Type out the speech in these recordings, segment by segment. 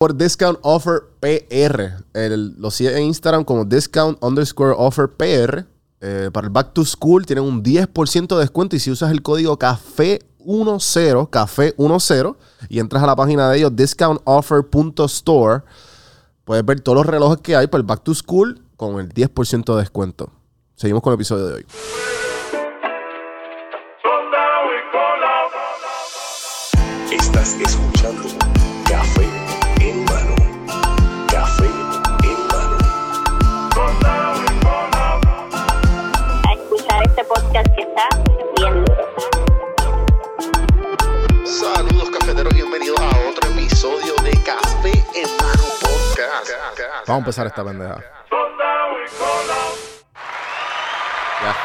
por Discount Offer PR. El- lo sigue en Instagram como Discount underscore Offer PR. Eh, para el Back to School tienen un 10% de descuento y si usas el código CAFE10, CAFE10 y entras a la página de ellos, discountoffer.store, puedes ver todos los relojes que hay para el Back to School con el 10% de descuento. Seguimos con el episodio de hoy. Vamos a empezar esta pendeja. Ya.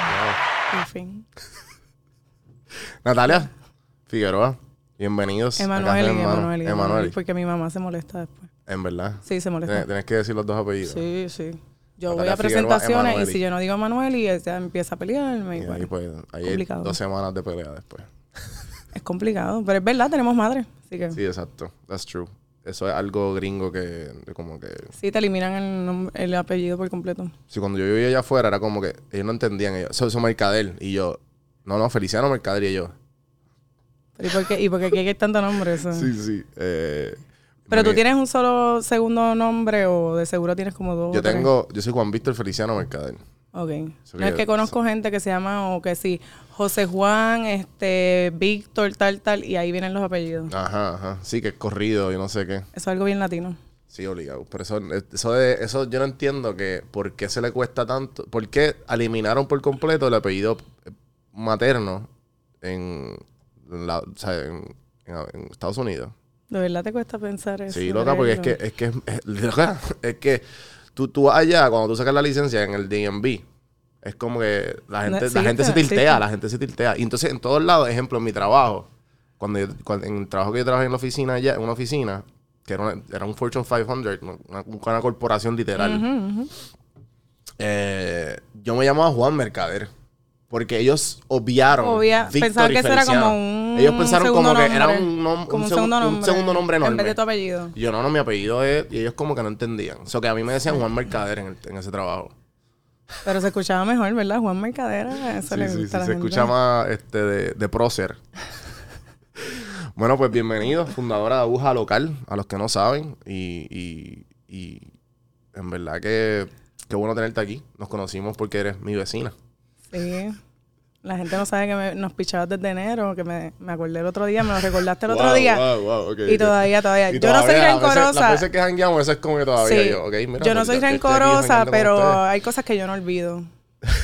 Llegado. En fin. Natalia Figueroa, bienvenidos. Emanuel y. Emanuel y Emanuel. Porque mi mamá se molesta después. En verdad. Sí, se molesta. Tienes, que decir los dos apellidos. Sí, sí. Yo Natalia voy a presentaciones y si yo no digo Manuel y ella empieza a pelearme. Y igual. ahí pues, ahí hay dos semanas de pelea después. Es complicado. Pero es verdad, tenemos madre. Así que Sí, sí, exacto. That's true. Eso es algo gringo que, como que... te eliminan el, nom- el apellido por completo. Si cuando yo vivía allá afuera era como que ellos no entendían. Ellos, eso, eso Mercader. Y yo, no, no, Feliciano Mercader. Y yo, ¿y por qué, y por qué aquí hay tanto nombre? Eso? sí, sí. eh, Pero tú tienes un solo segundo nombre o de seguro tienes como dos. Yo tengo, yo soy Juan Víctor Feliciano Mercader. Ok. So no es que- que conozco gente que se llama, o que sí, José Juan, este, Víctor, tal, tal, y ahí vienen los apellidos. Ajá, ajá. Sí, que es corrido y no sé qué. Eso es algo bien latino. Sí, obligado. Pero eso, eso, de, eso yo no entiendo que por qué se le cuesta tanto. ¿Por qué eliminaron por completo el apellido eh, materno en, la- o sea, en, en- en Estados Unidos? De verdad te cuesta pensar eso. Sí, loca, porque es que, es que, es, es que tú, tú allá, cuando tú sacas la licencia en el DMV, es como que la No gente, la gente se tiltea, la gente se tiltea. Y entonces, en todos lados, ejemplo, en mi trabajo, cuando, yo- cuando- en el trabajo que yo trabajé en la oficina allá, en una oficina, que era, una- era un Fortune 500, una, una corporación literal, eh, yo me llamaba Juan Mercader. Porque ellos obviaron. Obvia- pensaban que eso era como un Ellos pensaron como que era un, nom- Como un un segun- segundo un nombre. segundo nombre enorme. En vez de tu apellido. Y yo, no, no, mi apellido es... Y ellos como que no entendían. O sea, que a mí me decían Juan Mercader en, el- en ese trabajo. Pero se escuchaba mejor, ¿verdad? Juan Mercadera. Eso Sí, le sí, gusta sí, a la se gente. escucha más este, de, de prócer. bueno, pues bienvenido, fundadora de Aguja Local, a los que no saben. Y, y, y en verdad que qué bueno tenerte aquí. Nos conocimos porque eres mi vecina. Sí. La gente no sabe que me- nos pichabas desde enero, que me, me acordé el otro día, me lo recordaste el otro día. wow, wow, ok, Y todavía, todavía. Y Yo no soy veces- rencorosa. Las veces que jangueamos, eso es como que todavía Sí. yo, ok, mira. yo no pues, soy rencorosa, pero hay cosas que yo no olvido.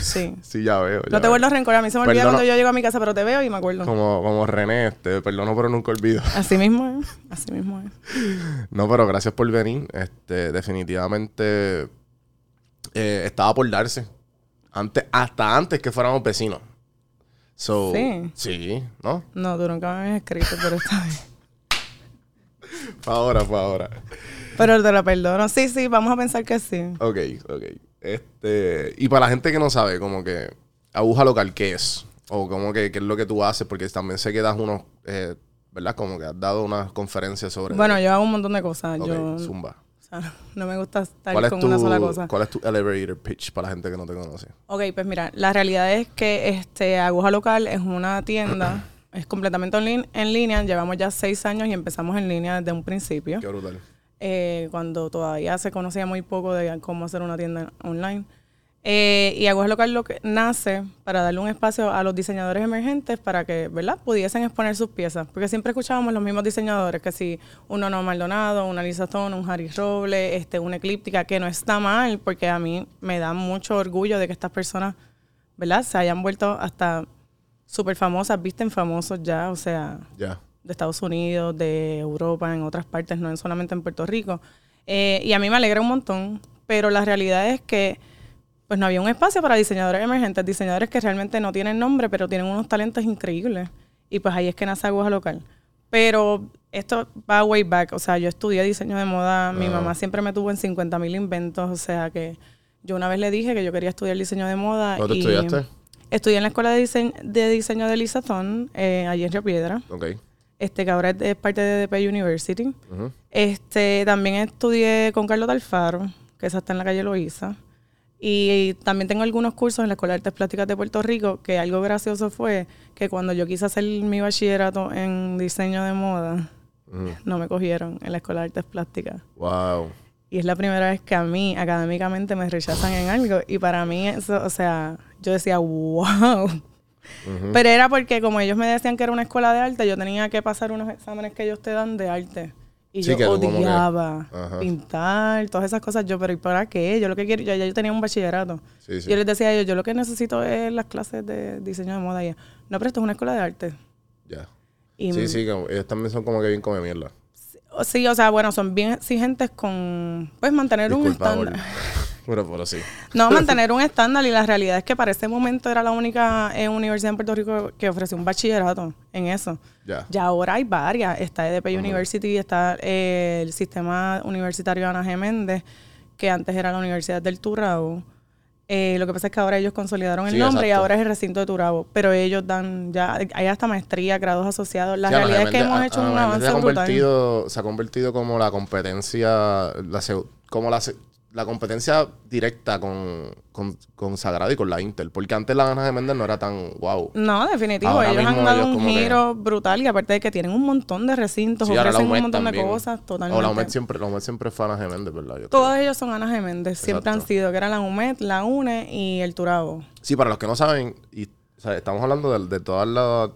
Sí. Sí, ya veo. ya No te veo. vuelvo a rencor. A mí se me olvida cuando yo llego a mi casa, pero te veo y me acuerdo. Como, como René, este, perdono, pero nunca olvido. Así mismo es. Así mismo es. No, pero gracias por venir. Este, definitivamente eh, estaba por darse. Antes, hasta antes que fuéramos vecinos. So, Sí. Sí, ¿no? No, tú nunca me habías escrito, pero está bien. Fue ahora, fue ahora. Pero te lo perdono. Sí, sí, vamos a pensar que sí. Ok, ok. Este, y para la gente que no sabe, como que aguja local, ¿qué es? O como que qué es lo que tú haces, porque también sé que das unos, eh, ¿verdad? Como que has dado unas conferencias sobre... Bueno, yo hago un montón de cosas. Yo, zumba. O sea, no me gusta estar ¿Cuál es, con tu, una sola cosa. ¿Cuál es tu elevator pitch para la gente que no te conoce? Ok, pues mira, la realidad es que este Aguja Local es una tienda, es completamente onli- en línea. Llevamos ya seis años y empezamos en línea desde un principio. Qué brutal. eh, cuando todavía se conocía muy poco de cómo hacer una tienda online. Eh, y Aguas Local lo que nace para darle un espacio a los diseñadores emergentes para que, ¿verdad?, pudiesen exponer sus piezas. Porque siempre escuchábamos los mismos diseñadores, que si un Nono Maldonado, una Lisa Stone, un Harry Roble, este, una Eclíptica, que no está mal, porque a mí me da mucho orgullo de que estas personas, ¿verdad?, se hayan vuelto hasta súper famosas, visten famosos ya, o sea, de Estados Unidos, de Europa, en otras partes, no en solamente en Puerto Rico. Eh, y a mí me alegra un montón, pero la realidad es que pues no había un espacio para diseñadores emergentes, diseñadores que realmente no tienen nombre, pero tienen unos talentos increíbles. Y pues ahí es que nace Aguja Local. Pero esto va way back, o sea, yo estudié diseño de moda, mi mamá siempre me tuvo en 50 mil inventos, o sea que yo una vez le dije que yo quería estudiar diseño de moda. ¿Dónde y estudiaste? Estudié en la escuela de diseño de, diseño de Lizazón, eh, allí en Río Piedra. Ok. este, que ahora es, parte de DP University. Este, también estudié con Carlos Alfaro, que esa está en la calle Loíza. Y también tengo algunos cursos en la Escuela de Artes Plásticas de Puerto Rico, que algo gracioso fue que cuando yo quise hacer mi bachillerato en diseño de moda, Ujú. no me cogieron en la Escuela de Artes Plásticas. Wow. Y es la primera vez que a mí, académicamente, me rechazan en algo. Y para mí eso, o sea, yo decía, wow. Pero era porque como ellos me decían que era una escuela de arte, yo tenía que pasar unos exámenes que ellos te dan de arte. Y Sí, yo que- odiaba pintar, todas esas cosas. Yo, pero ¿y para qué? Yo lo que quiero, ya, ya yo tenía un bachillerato. Sí, sí. Yo les decía a ellos, yo lo que necesito es las clases de diseño de moda. Y no, pero esto es una escuela de arte. Ya. Sí, sí, como- ellos también son como que bien come mierda. Sí, o sea, bueno, son bien exigentes con, pues, mantener un estándar. Pero, pero sí. No, mantener un estándar y la realidad es que para ese momento era la única eh, universidad en Puerto Rico que ofrecía un bachillerato en eso. Ya. Ya ahora hay varias. Está EDP University, está eh, el sistema universitario Ana G. Méndez, que antes era la Universidad del Turabo. Eh, lo que pasa es que ahora ellos consolidaron el Sí, nombre y ahora es el recinto de Turabo. Pero ellos dan ya, hay hasta maestría, grados asociados. La Sí, realidad es que hemos hecho un avance se ha brutal. convertido, se ha convertido como la competencia, la, como la, la competencia directa con, con, con Sagrado y con la Intel. Porque antes la Ana de Méndez no era tan wow. No, definitivo. Ahora ellos han dado ellos un que- giro brutal y aparte de que tienen un montón de recintos, Sí, ofrecen un montón también. de cosas, totalmente. O la UMED siempre, la UMED siempre fue Ana de Méndez, ¿verdad? Yo creo. Todos ellos son Ana G. Méndez. Siempre han sido, que era la UMED, la UNE y el Turabo. Sí, para los que no saben, y, o sea, estamos hablando de, de todas las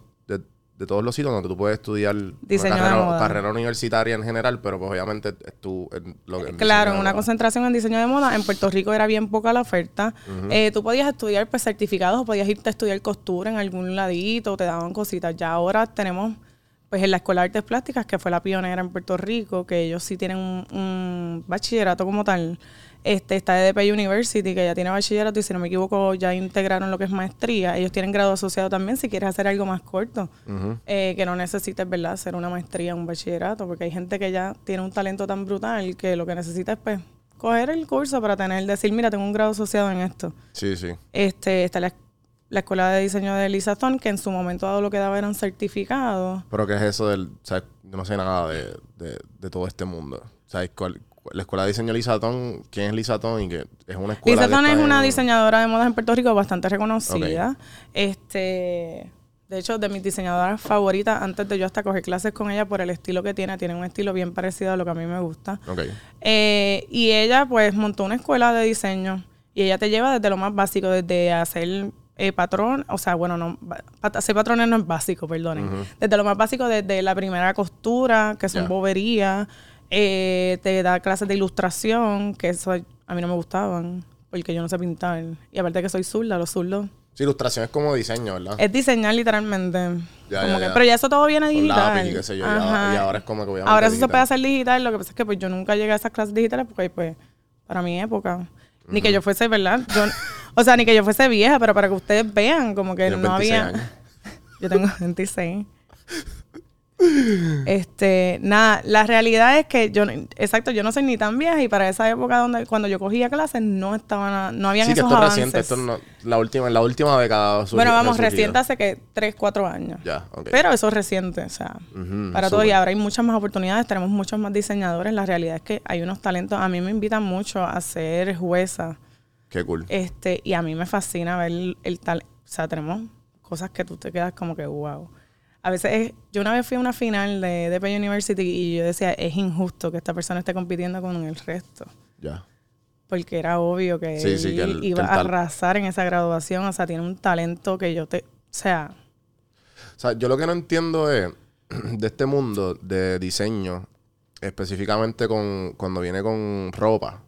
de, todos los sitios donde tú puedes estudiar Diseño de una carrera, universitaria en general, pero pues obviamente tú en lo que en Claro, en una moda. concentración en diseño de moda. En Puerto Rico era bien poca la oferta. Eh, tú podías estudiar pues, certificados o podías irte a estudiar costura en algún ladito, te daban cositas. Ya ahora tenemos, pues en la Escuela de Artes Plásticas, que fue la pionera en Puerto Rico, que ellos sí tienen un, un bachillerato como tal. Este, está EDP University, que ya tiene bachillerato y si no me equivoco ya integraron lo que es maestría. Ellos tienen grado asociado también si quieres hacer algo más corto. Eh, que no necesites, ¿verdad?, hacer una maestría, un bachillerato, porque hay gente que ya tiene un talento tan brutal que lo que necesita es, pues, coger el curso para tener, decir, mira, tengo un grado asociado en esto. Sí, sí. Este, está la, la Escuela de Diseño de Lisa Thorne, que en su momento dado lo que daba eran certificados. Pero ¿qué es eso del... O sea, yo no sé nada de, de, de todo este mundo. ¿Sabes cuál? La escuela de diseño Lisatón, ¿quién es Lisatón? Y que es una escuela Thorne es una en- diseñadora de modas en Puerto Rico bastante reconocida. Este... De hecho, de mis diseñadoras favoritas, antes de yo hasta coger clases con ella por el estilo que tiene, tiene un estilo bien parecido a lo que a mí me gusta. Eh, y ella pues montó una escuela de diseño y ella te lleva desde lo más básico, desde hacer eh, patrón, o sea, bueno, no, pat- hacer patrones no es básico, perdonen. Desde lo más básico, desde la primera costura, que son boberías, eh, te da clases de ilustración, que eso a mí no me gustaban, porque yo no sé pintar. Y aparte que soy zurda, los zurdos. Sí, ilustración es como diseño, ¿verdad? Es diseñar literalmente. Ya, Como ya, que- ya. Pero ya eso todo viene digital. lápiz y qué sé yo. y Ajá. ahora- es como que obviamente Ahora eso se puede hacer digital, lo que pasa es que pues yo nunca llegué a esas clases digitales porque pues para mi época, ni que yo fuese, ¿verdad? Yo, o sea, ni que yo fuese vieja, pero para que ustedes vean como que no 26 había... años. Yo tengo 26. Este, nada, la realidad es que yo, exacto, yo no soy ni tan vieja y para esa época donde cuando yo cogía clases no estaban, no habían Sí, que esto es avances. reciente. Esto no, la última, la última década bueno, vamos, reciente hace que 3, 4 años. Ya, ok. Pero eso es reciente, o sea, para todo. Y ahora hay muchas más oportunidades, tenemos muchos más diseñadores. La realidad es que hay unos talentos. A mí me invitan mucho a ser jueza. Qué cool. Este, y a mí me fascina ver el, el tal. O sea, tenemos cosas que tú te quedas como que wow. A veces, es- yo una vez fui a una final de DP University y yo decía, es injusto que esta persona esté compitiendo con el resto. Ya. Porque era obvio que Sí, sí, que él el- que iba a arrasar en esa graduación. O sea, tiene un talento que yo te. O sea, O sea, yo lo que no entiendo es de este mundo de diseño, específicamente con cuando viene con ropa.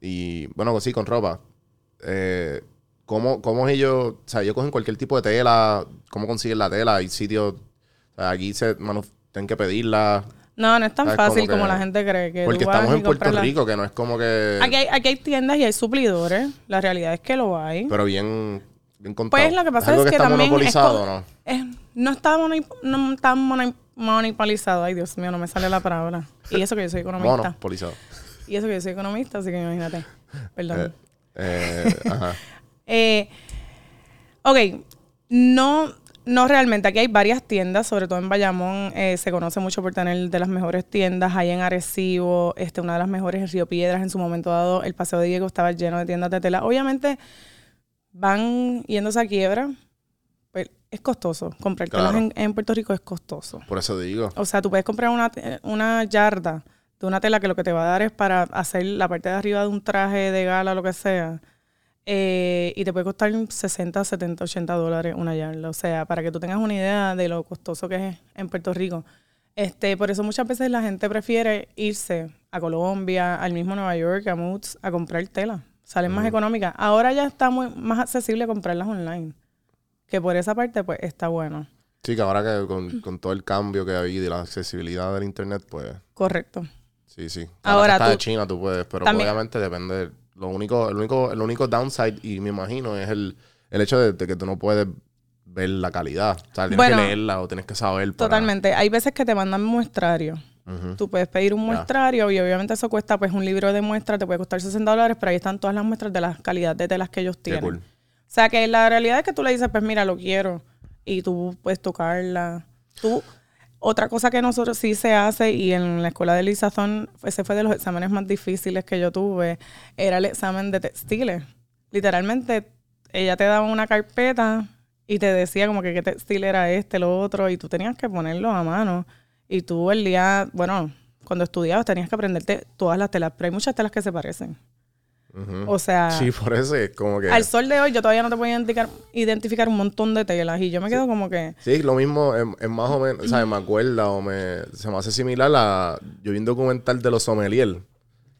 Y bueno, sí, con ropa. Eh, ¿cómo, ¿Cómo ellos, o sea, ellos cogen cualquier tipo de tela? ¿Cómo consiguen la tela? Hay sitios, o sea, aquí se tienen que pedirla. no, no es tan ¿Sabes? fácil Como como, que- la gente cree. Que Porque estamos en Puerto la- Rico, que no es como que... Aquí hay, aquí hay tiendas y hay suplidores. La realidad es que lo hay. Pero bien, bien contado. Pues lo que pasa algo es que, está también es monopolizado, co- ¿no? es- no está no está monopolizado. Ay, Dios mío, no me sale la palabra. Y eso que yo soy economista. Monopolizado. Y eso que yo soy economista, así que imagínate. Perdón. Eh, eh, ajá. Eh, ok, no, No realmente, aquí hay varias tiendas, sobre todo en Bayamón, eh, se conoce mucho por tener de las mejores tiendas, hay en Arecibo, este, una de las mejores en Río Piedras, en su momento dado el Paseo de Diego estaba lleno de tiendas de tela. Obviamente van yéndose a quiebra, pues es costoso, comprar telas en, en Puerto Rico es costoso. Por eso digo. O sea, tú puedes comprar una, una yarda de una tela que lo que te va a dar es para hacer la parte de arriba de un traje de gala, lo que sea. Eh, y te puede costar 60, 70, 80 dólares una yarda. O sea, para que tú tengas una idea de lo costoso que es en Puerto Rico. Este, por eso muchas veces la gente prefiere irse a Colombia, al mismo Nueva York, a Moods, a comprar tela. Salen más económicas. Ahora ya está muy, más accesible comprarlas online. Que por esa parte, pues, está bueno. Sí, que ahora que con, con todo el cambio que ha habido y la accesibilidad del internet, pues Correcto. sí, sí. Ahora está tú- de China, tú puedes, pero También- obviamente depende. Lo único, el único, el único downside, y me imagino, es el, el hecho de, de que tú no puedes ver la calidad. O sea, tienes Bueno, que leerla o tienes que saber. para- Totalmente. Hay veces que te mandan muestrarios. Ujú. Tú puedes pedir un muestrario y obviamente eso cuesta, pues un libro de muestra te puede costar 60 dólares, pero ahí están todas las muestras de la calidad de telas que ellos tienen. cool. O sea que la realidad es que tú le dices, pues mira, lo quiero. Y tú puedes tocarla. Tú, otra cosa que nosotros sí se hace, y en la escuela de Lizazón, ese fue de los exámenes más difíciles que yo tuve, era el examen de textiles. Literalmente, ella te daba una carpeta y te decía como que qué textil era este, lo otro, y tú tenías que ponerlo a mano. Y tú el día, bueno, cuando estudiabas tenías que aprenderte todas las telas, pero hay muchas telas que se parecen. O sea, Sí, por eso es como que... al sol de hoy yo todavía no te puedo identificar, identificar un montón de telas y yo me quedo como que... Sí, lo mismo, es, es más o menos, ¿sabes? Me acuerda o me, se me hace similar a... Yo vi un documental de los sommelier,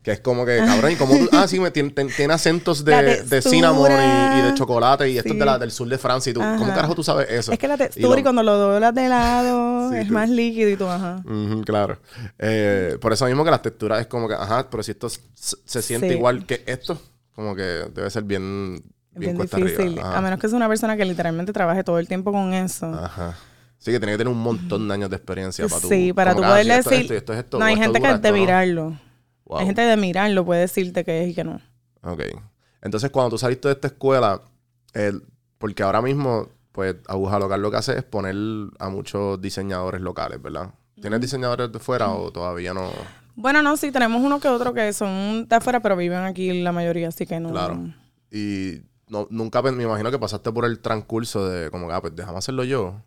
que es como que, cabrón, y como tú... Ah, sí, me, tiene, acentos La de, de textura. cinnamon y, y de chocolate y esto es de la, del sur de Francia y tú, ¿cómo carajo tú sabes eso? Es que la textura y, lo- cuando lo doblas de lado Sí, es tú- más líquido y tú, ajá. Claro. Eh, por eso mismo que las texturas es como que, ajá, pero si esto se, siente Sí. igual que esto, como que debe ser bien, bien, difícil. A menos que sea una persona que literalmente trabaje todo el tiempo con eso. Ajá. Sí, que tiene que tener un montón de años de experiencia para tú. sí, para tú ah, poder decir... esto y esto es esto, no, hay gente dura, que esto de no. Wow. Hay gente de mirarlo puede decirte que es y que no. Ok. Entonces, cuando tú saliste de esta escuela, el- porque ahora mismo, pues, Aguja Local lo que hace es poner a muchos diseñadores locales, ¿verdad? ¿Tienes diseñadores de fuera o todavía no? Bueno, no, sí, tenemos uno que otro que son de afuera, pero viven aquí la mayoría, así que no. Claro. Y no, nunca me imagino que pasaste por el transcurso de como que, ah, pues déjame hacerlo yo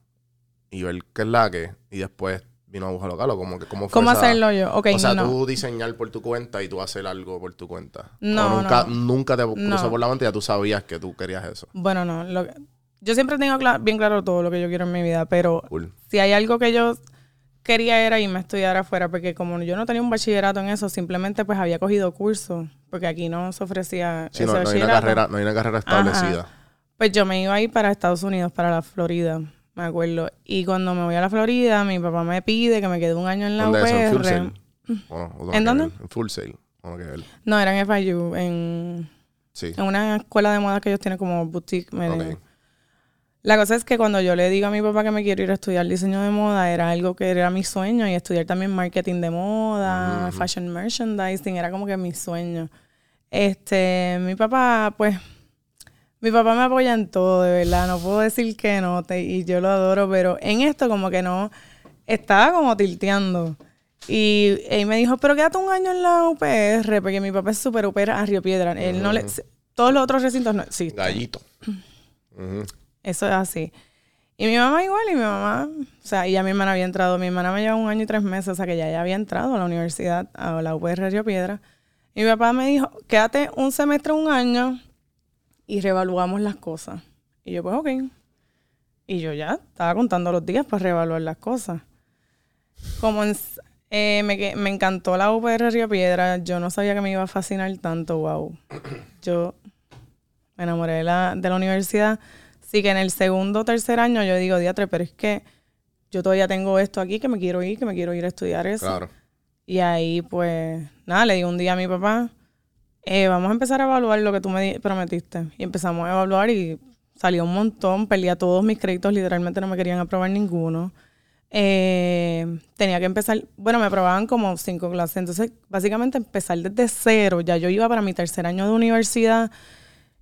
y ver qué es la que, y después vino Aguja Local o como que, ¿cómo fue ¿Cómo esa- hacerlo yo? Ok, o sea, no. tú diseñar por tu cuenta y tú hacer algo por tu cuenta. No, O nunca, no. nunca te cruzó por la mente y ya tú sabías que tú querías eso. Bueno, no. lo que- yo siempre tengo bien claro todo lo que yo quiero en mi vida, pero Cool. si hay algo que yo quería era irme a estudiar afuera, porque como yo no tenía un bachillerato en eso, simplemente pues había cogido cursos, porque aquí no se ofrecía Sí, ese no, no hay una carrera, no hay una carrera Ajá. establecida. Pues yo me iba a ir para Estados Unidos, para la Florida, me acuerdo. Y cuando me voy a la Florida, mi papá me pide que me quede un año en la ¿Dónde es eso? ¿En Full UPR. Sail? ¿O no? ¿O tengo ¿En dónde? En Full Sail. No, era en FIU, en, Sí. en una escuela de moda que ellos tienen como boutique. me- Ok. La cosa es que cuando yo le digo a mi papá que me quiero ir a estudiar diseño de moda, era algo que era mi sueño y estudiar también marketing de moda, fashion merchandising, era como que mi sueño. Este, mi papá, pues, mi papá me apoya en todo, de verdad, no puedo decir que no, te- y yo lo adoro, pero en esto como que no, estaba como tilteando. Y él me dijo, pero quédate un año en la UPR, porque mi papá es súper UPR a Río Piedra. Él no le, todos los otros recintos no existen. Gallito. Ujú. Eso es así. Y mi mamá igual, y mi mamá, o sea, y ya mi hermana había entrado, mi hermana me lleva un año y tres meses, o sea, que ya, ya había entrado a la universidad, a la UPR Río Piedra. Y mi papá me dijo, quédate un semestre, un año, y reevaluamos las cosas. Y yo, pues, ok. Y yo ya estaba contando los días para reevaluar las cosas. Como en eh, me, me encantó la UPR Río Piedra, yo no sabía que me iba a fascinar tanto, wow. Yo me enamoré de la, de la universidad. Sí que en el segundo o tercer año yo digo, diatre, pero es que yo todavía tengo esto aquí, que me quiero ir, que me quiero ir a estudiar eso. Claro. Y ahí, pues, nada, le digo un día a mi papá, eh, vamos a empezar a evaluar lo que tú me prometiste. Y empezamos a evaluar y salió un montón, perdía todos mis créditos, literalmente no me querían aprobar ninguno. Eh, tenía que empezar, bueno, me aprobaban como cinco clases, entonces básicamente empezar desde cero, ya yo iba para mi tercer año de universidad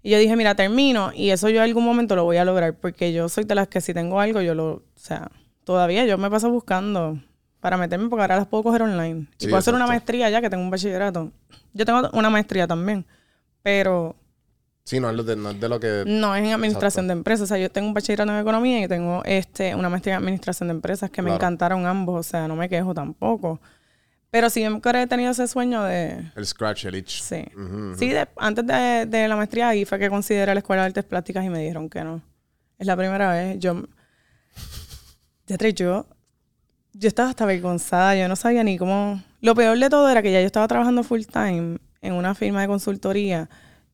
Y yo dije, mira, termino y eso yo en algún momento lo voy a lograr porque yo soy de las que si tengo algo, yo lo, o sea, todavía yo me paso buscando para meterme porque ahora las puedo coger online. y Sí, puedo hacer una exacto. maestría ya que tengo un bachillerato. Yo tengo una maestría también, pero Sí, no es, de, no es de lo que... no es en administración de empresas. O sea, yo tengo un bachillerato en economía y tengo este una maestría en administración de empresas que me Claro. encantaron ambos. O sea, no me quejo tampoco. Pero siempre he tenido ese sueño de... El scratch, el itch. Sí. Ujú, ujú. Sí, de- antes de, de la maestría ahí fue que consideré la Escuela de Artes Plásticas y me dijeron que no. Es la primera vez. Yo... Ya yo... Yo estaba hasta avergonzada. Yo no sabía ni cómo... Lo peor de todo era que ya yo estaba trabajando full time en una firma de consultoría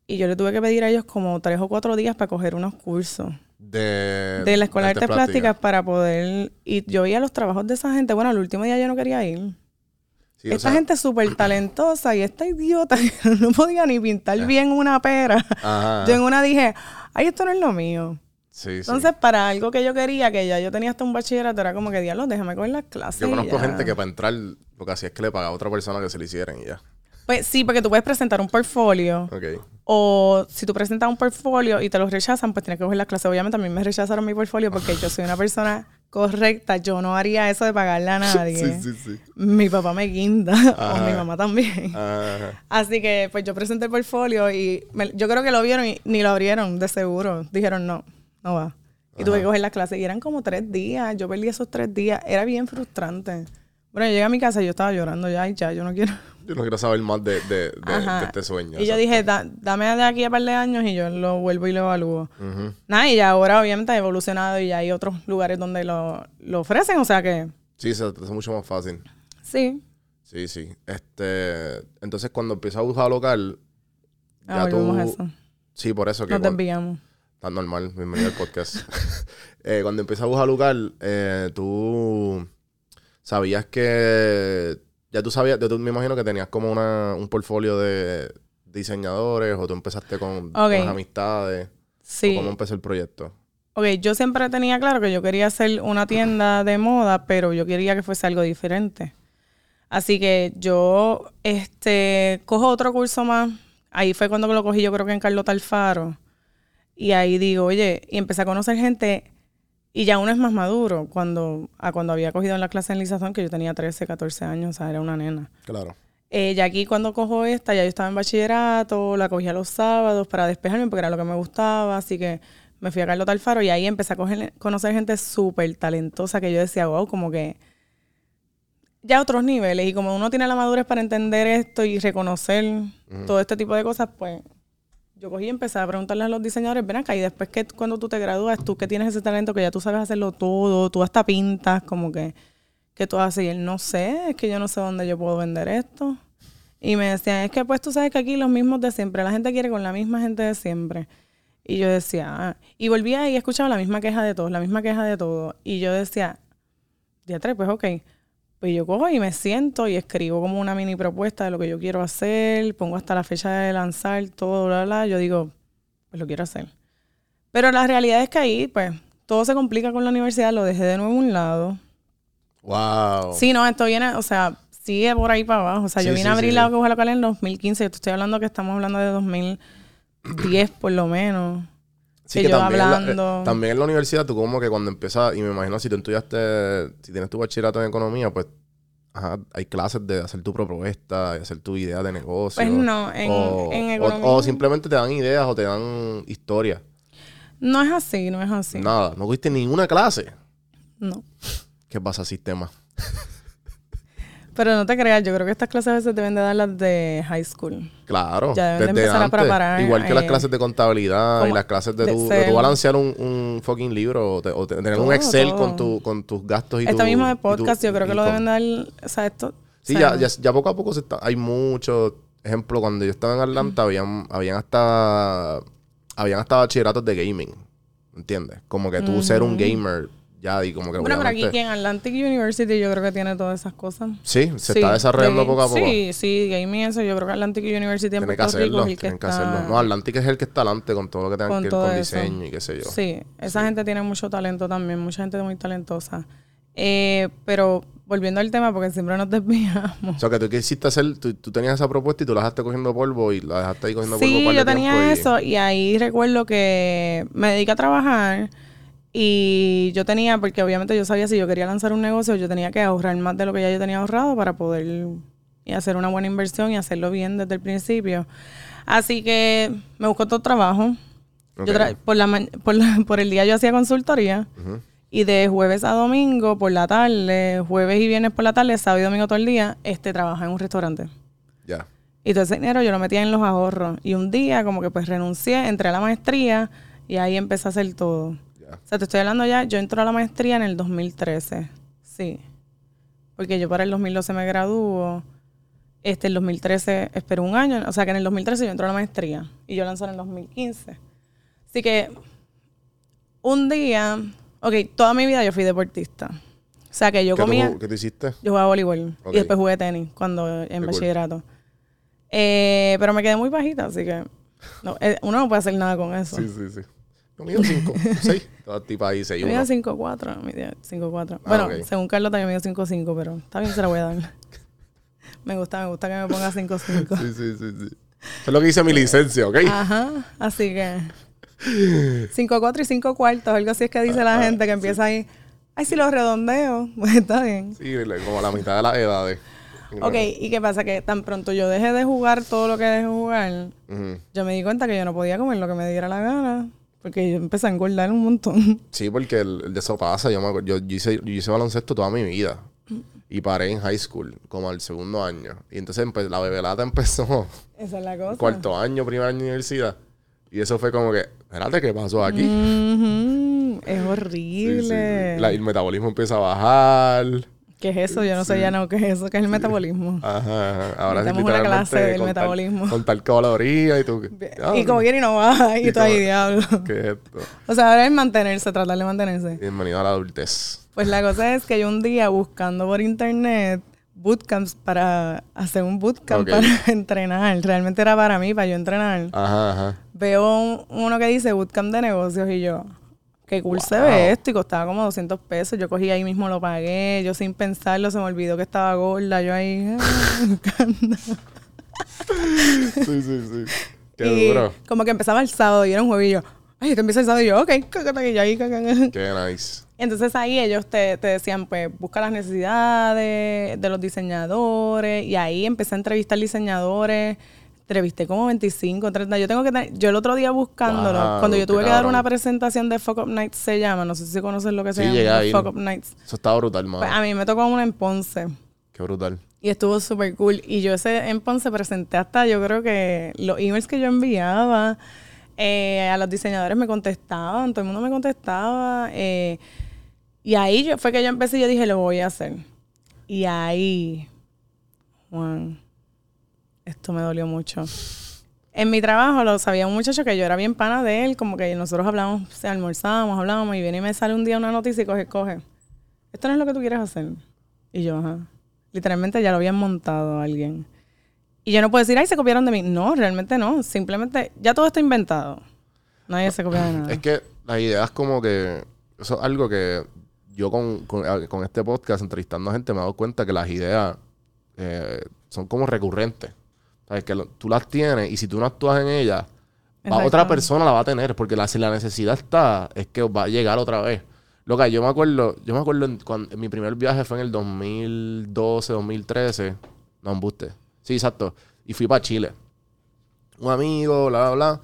y yo le tuve que pedir a ellos como tres o cuatro días para coger unos cursos De, de la Escuela de Artes plásticas. Para poder... Y yo veía los trabajos de esa gente. Bueno, el último día yo no quería ir. Sí, o Esta sea, gente súper talentosa y esta idiota que no podía ni pintar bien una pera. Ajá. Yo en una dije, ay, esto no es lo mío. Sí, sí. Entonces, para algo que yo quería, que ya yo tenía hasta un bachillerato, era como que, diablo, déjame coger las clases. Yo conozco ya". gente que para entrar lo que hacía es que le pagaba a otra persona que se lo hicieran y ya. Pues sí, porque tú puedes presentar un portfolio. Ok. O si tú presentas un portfolio y te lo rechazan, pues tienes que coger las clases. Obviamente a mí me rechazaron mi portfolio porque yo soy una persona correcta. Yo no haría eso de pagarle a nadie. Sí, sí, sí. Mi papá me guinda. o mi mamá también. Ajá. Así que pues yo presenté el portfolio y me- yo creo que lo vieron y ni lo abrieron, de seguro. Dijeron, no, no va. Y tuve que coger las clases. Y eran como tres días. Yo perdí esos tres días. Era bien frustrante. Bueno, yo llegué a mi casa y yo estaba llorando ya y ya, yo no quiero. Yo no quiero saber más de, de, de- de este sueño. Y yo dije, "Da- dame de aquí a par de años y yo lo vuelvo y lo evalúo. Nada, y ya ahora obviamente ha evolucionado y ya hay otros lugares donde lo, lo ofrecen. O sea que, Sí, se te hace mucho más fácil. sí. Sí, sí. Este, entonces cuando empiezas a buscar local, Ah, ya tú... eso. Sí, por eso que... Nos cuan- desviamos. Tan normal, bienvenido al podcast. Eh, cuando empiezas a buscar local, eh, tú sabías que... Ya tú sabías, tú me imagino que tenías como una, un portfolio de diseñadores o tú empezaste con, amistades. Sí. ¿Cómo empezó el proyecto? Ok, yo siempre tenía claro que yo quería hacer una tienda de moda, pero yo quería que fuese algo diferente. Así que yo este, cojo otro curso más. Ahí fue cuando lo cogí, yo creo que en Carlota Alfaro. Y ahí digo, oye, y empecé a conocer gente. Y ya uno es más maduro cuando, a cuando había cogido en la clase en Lizazón, que yo tenía 13, 14 años, o sea, era una nena. Claro. Eh, ya aquí cuando cojo esta, ya yo estaba en bachillerato, la cogía los sábados para despejarme porque era lo que me gustaba, así que me fui a Carlota Alfaro y ahí empecé a coger- conocer gente súper talentosa que yo decía, wow, como que ya otros niveles y como uno tiene la madurez para entender esto y reconocer todo este tipo de cosas, pues yo cogí y empecé a preguntarle a los diseñadores, ven acá, y después que cuando tú te gradúas, tú que tienes ese talento que ya tú sabes hacerlo todo, tú hasta pintas, como que, que tú haces, y él, no sé, es que yo no sé dónde yo puedo vender esto. Y me decían, es que pues tú sabes que aquí los mismos de siempre, la gente quiere con la misma gente de siempre. Y yo decía, ah. y volvía y escuchaba la misma queja de todos, la misma queja de todos. Y yo decía, diatre, pues ok. Pues yo cojo y me siento y escribo como una mini propuesta de lo que yo quiero hacer, pongo hasta la fecha de lanzar, todo, bla, bla. Yo digo, pues lo quiero hacer. Pero la realidad es que ahí, pues, todo se complica con la universidad, lo dejé de nuevo a un lado. Wow. Sí, no, esto viene, o sea, sigue por ahí para abajo. O sea, yo vine sí, a abrir sí. la coja local en 2015. Yo te estoy hablando que estamos hablando de 2010 por lo menos. Sí, que yo también, en la- eh, también en la universidad, tú como que cuando empiezas, y me imagino si tú estudiaste, si tienes tu bachillerato en economía, pues ajá, hay clases de hacer tu propuesta, de hacer tu idea de negocio. Pues no, en, o, en economía. o simplemente te dan ideas o te dan historias. No es así, no es así. Nada, no cogiste ninguna clase. No. ¿Qué pasa, sistema? Pero no te creas, yo creo que estas clases a veces deben de dar las de high school. Claro. Ya deben de empezar a preparar, Igual que las eh, clases de contabilidad y las clases de, de tu, de tu balancear un, un fucking libro o, te- o te- tener un Excel todo. con, tu, con tus gastos y Esto tu- mismo de tu podcast, yo creo que lo deben dar, o sea, esto... Sí, o sea, ya, ya, ya poco a poco se está, hay muchos. Ejemplo, cuando yo estaba en Atlanta, habían, habían hasta habían hasta bachilleratos de gaming. ¿Entiendes? Como que tú ser un gamer ya y como que Bueno, pero aquí en Atlantic University yo creo que tiene todas esas cosas. Sí, se Sí, está desarrollando de- poco a poco. Sí, sí, gaming eso. Yo creo que Atlantic University en Tienen que Rico hacerlo, es el que tienen que está- hacerlo. No, Atlantic es el que está adelante con todo lo que tenga con que ver con eso. diseño y qué sé yo. Sí, esa gente tiene mucho talento también, mucha gente muy talentosa. Eh, pero volviendo al tema, porque siempre nos desviamos. O sea, que tú quisiste hacer, tú, tú tenías esa propuesta y tú la dejaste cogiendo polvo y la dejaste ahí cogiendo polvo. Sí, par de yo tenía y- eso y ahí recuerdo que me dediqué a trabajar y yo tenía, porque obviamente yo sabía si yo quería lanzar un negocio, yo tenía que ahorrar más de lo que ya yo tenía ahorrado para poder y hacer una buena inversión y hacerlo bien desde el principio. Así que me buscó todo trabajo. Yo tra- por, la por, la- por el día yo hacía consultoría y de jueves a domingo por la tarde, jueves y viernes por la tarde, sábado y domingo todo el día, este trabajaba en un restaurante. Ya. Y todo ese dinero yo lo metía en los ahorros. Y un día como que pues renuncié, entré a la maestría y ahí empecé a hacer todo. O sea, te estoy hablando ya, yo entré a la maestría en el 2013. Sí. Porque yo para el 2012 me graduó. Este, el 2013 esperé un año. O sea, que en el 2013 yo entré a la maestría. Y yo lancé en el 2015. Así que un día... Ok, toda mi vida yo fui deportista. O sea, que yo ¿Qué, tú comía... ju- qué tú hiciste? Yo jugaba voleibol y después jugué tenis cuando en bachillerato. Eh, pero me quedé muy bajita, así que no, eh, uno no puede hacer nada con eso. Sí, sí, sí. Yo mido 5, 6. Todo tipo ahí, 6, Yo mido 1. 5'4", mido 5'4". Ah, bueno, ok. según Carlota yo mido 5'5", pero está bien, se la voy a dar. me gusta, me gusta que me ponga 5'5". Sí, sí, sí, sí. Eso es lo que dice mi licencia, ¿ok? Ajá, así que 5'4 y 5 cuartos, algo así es que dice la Ah, gente que empieza ahí, ay, si lo redondeo, pues está bien. Sí, como la mitad de las edades. Ok, ¿y qué pasa? Que tan pronto yo dejé de jugar todo lo que dejé de jugar, yo me di cuenta que yo no podía comer lo que me diera la gana. Porque yo empecé a engordar un montón. Sí, porque el, el de eso pasa. Yo, me acuerdo- yo, yo hice, yo hice baloncesto toda mi vida. Y paré en high school, como al segundo año. Y entonces empe- la bebelata empezó Esa es la cosa. cuarto año, primer año de universidad. Y eso fue como que, espérate, ¿qué pasó aquí? Ujú, Es Sí, sí, sí. horrible. La- el metabolismo empieza a bajar. ¿Qué es eso? Yo no sé ya no qué es eso, qué es el metabolismo. Ajá, ajá. Ahora sí, Metemos una clase del contar- metabolismo. Contar calorías y tú. y como quiere y no baja, y, Y tú ahí, diablo. ¿Qué es esto? O sea, ahora es mantenerse, tratar de mantenerse. Bienvenido a la adultez. Pues la cosa es que yo un día buscando por internet bootcamps para hacer un bootcamp para entrenar. Realmente era para mí, para yo entrenar. Ajá, ajá. Veo un- uno que dice bootcamp de negocios y yo, qué cool se ve esto y costaba como 200 pesos. Yo cogí ahí mismo, lo pagué. Yo sin pensarlo, se me olvidó que estaba gorda. Yo ahí, ah. Sí, sí, sí. Qué y duro. como que empezaba el sábado y era un y yo, ay, que empieza el sábado y yo, ok, y ahí. Qué nice. Entonces ahí ellos te, te decían, pues, busca las necesidades de los diseñadores. Y ahí empecé a entrevistar diseñadores. Entrevisté como 25, 30. Yo tengo que tener- yo el otro día buscándolo, Wow, cuando yo tuve que dar una presentación de Fuck Up Nights, se llama, no sé si conocen lo que se Sí, llama. Fuck Up Nights. Eso está brutal, mano. Pues a mí me tocó una en Ponce. Qué brutal. Y estuvo súper cool. Y yo ese en Ponce presenté hasta, yo creo que los emails que yo enviaba, eh, a los diseñadores me contestaban, todo el mundo me contestaba. eh, y ahí yo, fue que yo empecé y yo dije, lo voy a hacer. Y ahí, Juan, esto me dolió mucho. En mi trabajo lo sabía un muchacho que yo era bien pana de él, como que nosotros hablábamos, o sea, almorzábamos, hablábamos, y viene y me sale un día una noticia y coge, coge. Esto no es lo que tú quieres hacer. Y yo, ajá. Literalmente ya lo habían montado a alguien. Y yo no puedo decir, ay, se copiaron de mí. No, realmente no. Simplemente, ya todo está inventado. Nadie se copia de nada. Es que las ideas como que... Eso es algo que yo con, con, a- con este podcast, entrevistando a gente, me he dado cuenta que las ideas eh, son como recurrentes. ¿Sabes? Que lo- tú las tienes y si tú no actúas en ellas, va- otra persona la va a tener. Porque la, si la necesidad está, es que va a llegar otra vez. Loca, yo me acuerdo, yo me acuerdo en, cuando, en mi primer viaje fue en el 2012, 2013. No, embuste. Sí, exacto. Y fui para Chile. Un amigo, bla, bla, bla.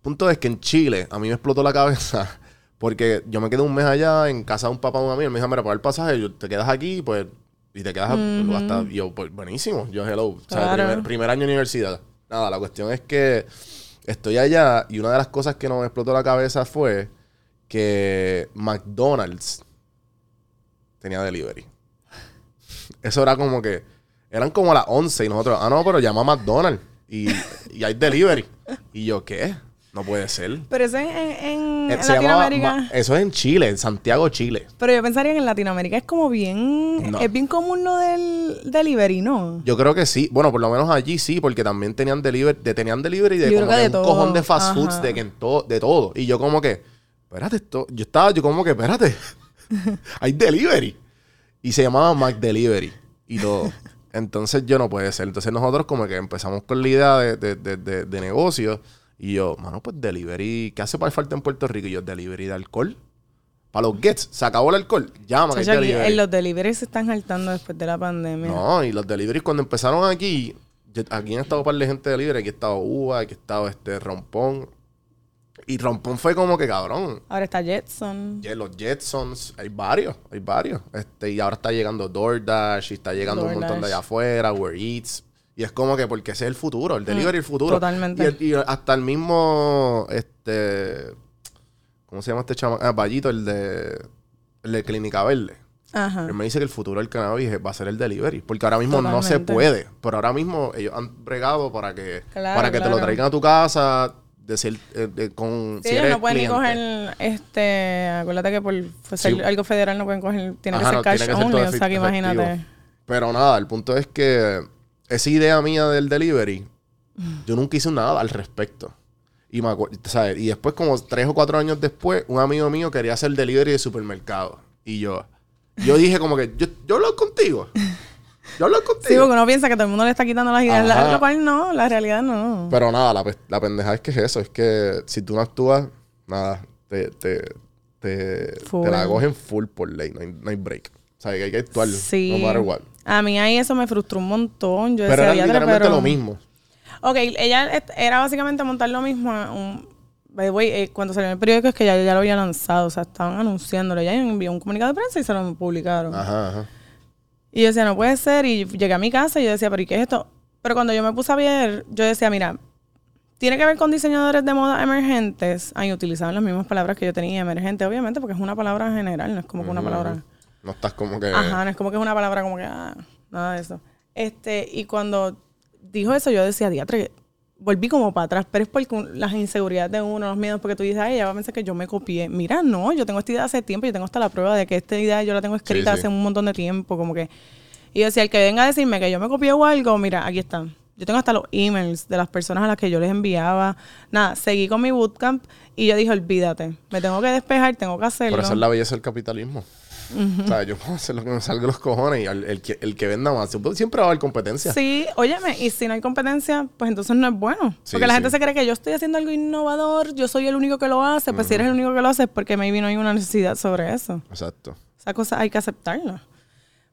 Punto es que en Chile a mí me explotó la cabeza porque yo me quedé un mes allá en casa de un papá de un amigo. Él me dijo, mira, para el pasaje, yo- te quedas aquí, pues, y te quedas hasta... yo, pues, buenísimo. Yo, hello. O sea, primer, primer año de universidad. Nada, la cuestión es que estoy allá y una de las cosas que nos explotó la cabeza fue que McDonald's tenía delivery. Eso era como que... Eran como las 11 y nosotros, ah, no, pero llama a McDonald's y, y hay delivery. Y yo, ¿qué? No puede ser. Pero eso en, en, Eh, en Latinoamérica. Eso es en Chile, en Santiago, Chile. pero yo pensaría que en Latinoamérica es como bien. No. Es bien común lo del delivery, ¿no? Yo creo que sí. Bueno, por lo menos allí sí, porque también tenían delivery, de, tenían delivery de como que un todo. cojón de fast Ajá. foods, de, que en to- de todo. Y yo como que, espérate, esto, yo estaba, yo como que, espérate, hay delivery. Y se llamaba Mac Delivery y todo. Entonces yo no puede ser. Entonces nosotros como que empezamos con la idea de, de, de, de- de negocio. Y yo, mano, pues delivery. ¿Qué hace para falta en Puerto Rico? Y yo, delivery de alcohol. Para los gets, se acabó el alcohol. Llama, que aquí, delivery. en los deliveries se están saltando después de la pandemia. No, y los deliveries cuando empezaron aquí, aquí han estado un par de gente de delivery, aquí ha estado Uva, aquí ha estado este Rompón. Y Rompón fue como que cabrón. Ahora está Jetson. Ye- Los Jetsons, hay varios, hay varios. Este, y ahora está llegando DoorDash y está llegando un montón de allá afuera, Uber Eats. Y es como que porque ese es el futuro, el delivery es el futuro. totalmente. Y, hasta el mismo, este, ¿cómo se llama este chama? Ah, Vallito, el de, el de Clínica Verde. Ajá. Él me dice que el futuro del cannabis va a ser el delivery. Porque ahora mismo no se puede. Pero ahora mismo ellos han bregado para que, Claro, para que te lo traigan a tu casa. Decir, eh, con, Sí, si ellos no pueden ni cliente. coger, este, acuérdate que por ser Sí. algo federal no pueden coger, tiene que ser no, cash que ser only, o sea que efectivo. imagínate. Pero nada, el punto es que esa idea mía del delivery, yo nunca hice nada al respecto. Y, me ¿sabes? y después, como tres o cuatro años después, un amigo mío quería hacer delivery de supermercado. Y yo, yo dije como que, yo, yo hablo contigo. Yo hablo Sí, contigo. porque uno piensa que todo el mundo le está quitando las ideas, la- lo cual no, la realidad no. Pero nada, la, la pendeja es que es eso. Es que si tú no actúas, nada, te, te, te, te la cogen full por ley. No hay, no hay break. O sea, que hay que actuar Sí. no matter what. A mí ahí eso me frustró un montón. Yo Pero decía, era "Diatre, literalmente pero-". lo mismo. Ok, ella era básicamente montar lo mismo. Un, by the way, eh, cuando salió el periódico es que ya, ya lo había lanzado. O sea, estaban anunciándolo. Ya envió un comunicado de prensa y se lo publicaron. Ajá, ajá. Y yo decía, no puede ser. Y llegué a mi casa y yo decía, pero ¿y qué es esto? Pero cuando yo me puse a ver, yo decía, mira, tiene que ver con diseñadores de moda emergentes. Ahí utilizaban las mismas palabras que yo tenía, emergente, obviamente, porque es una palabra general, no es como que una palabra. No estás como que. Ajá, no es como que es una palabra como que, ah, nada de eso. Este, y cuando dijo eso, yo decía, diatre, volví como para atrás, pero es porque un- las inseguridades de uno, los miedos, porque tú dices, ay, ella va a pensar que yo me copié. Mira, no, yo tengo esta idea hace tiempo, yo tengo hasta la prueba de que esta idea yo la tengo escrita Sí, sí. hace un montón de tiempo, como que. Y yo decía, el que venga a decirme que yo me copié o algo, mira, aquí están. Yo tengo hasta los emails de las personas a las que yo les enviaba. Nada, seguí con mi bootcamp y yo dije, olvídate, me tengo que despejar, tengo que hacerlo. Por eso es la belleza del capitalismo. O sea, yo puedo hacer lo que me salga de los cojones y al- el, que, el que venda más. Siempre va a haber competencia. Sí, óyeme, y si no hay competencia, pues entonces no es bueno. Sí, porque la gente se cree que yo estoy haciendo algo innovador, yo soy el único que lo hace. Pues si eres el único que lo hace es porque maybe no hay una necesidad sobre eso. Exacto. Esa cosa hay que aceptarla.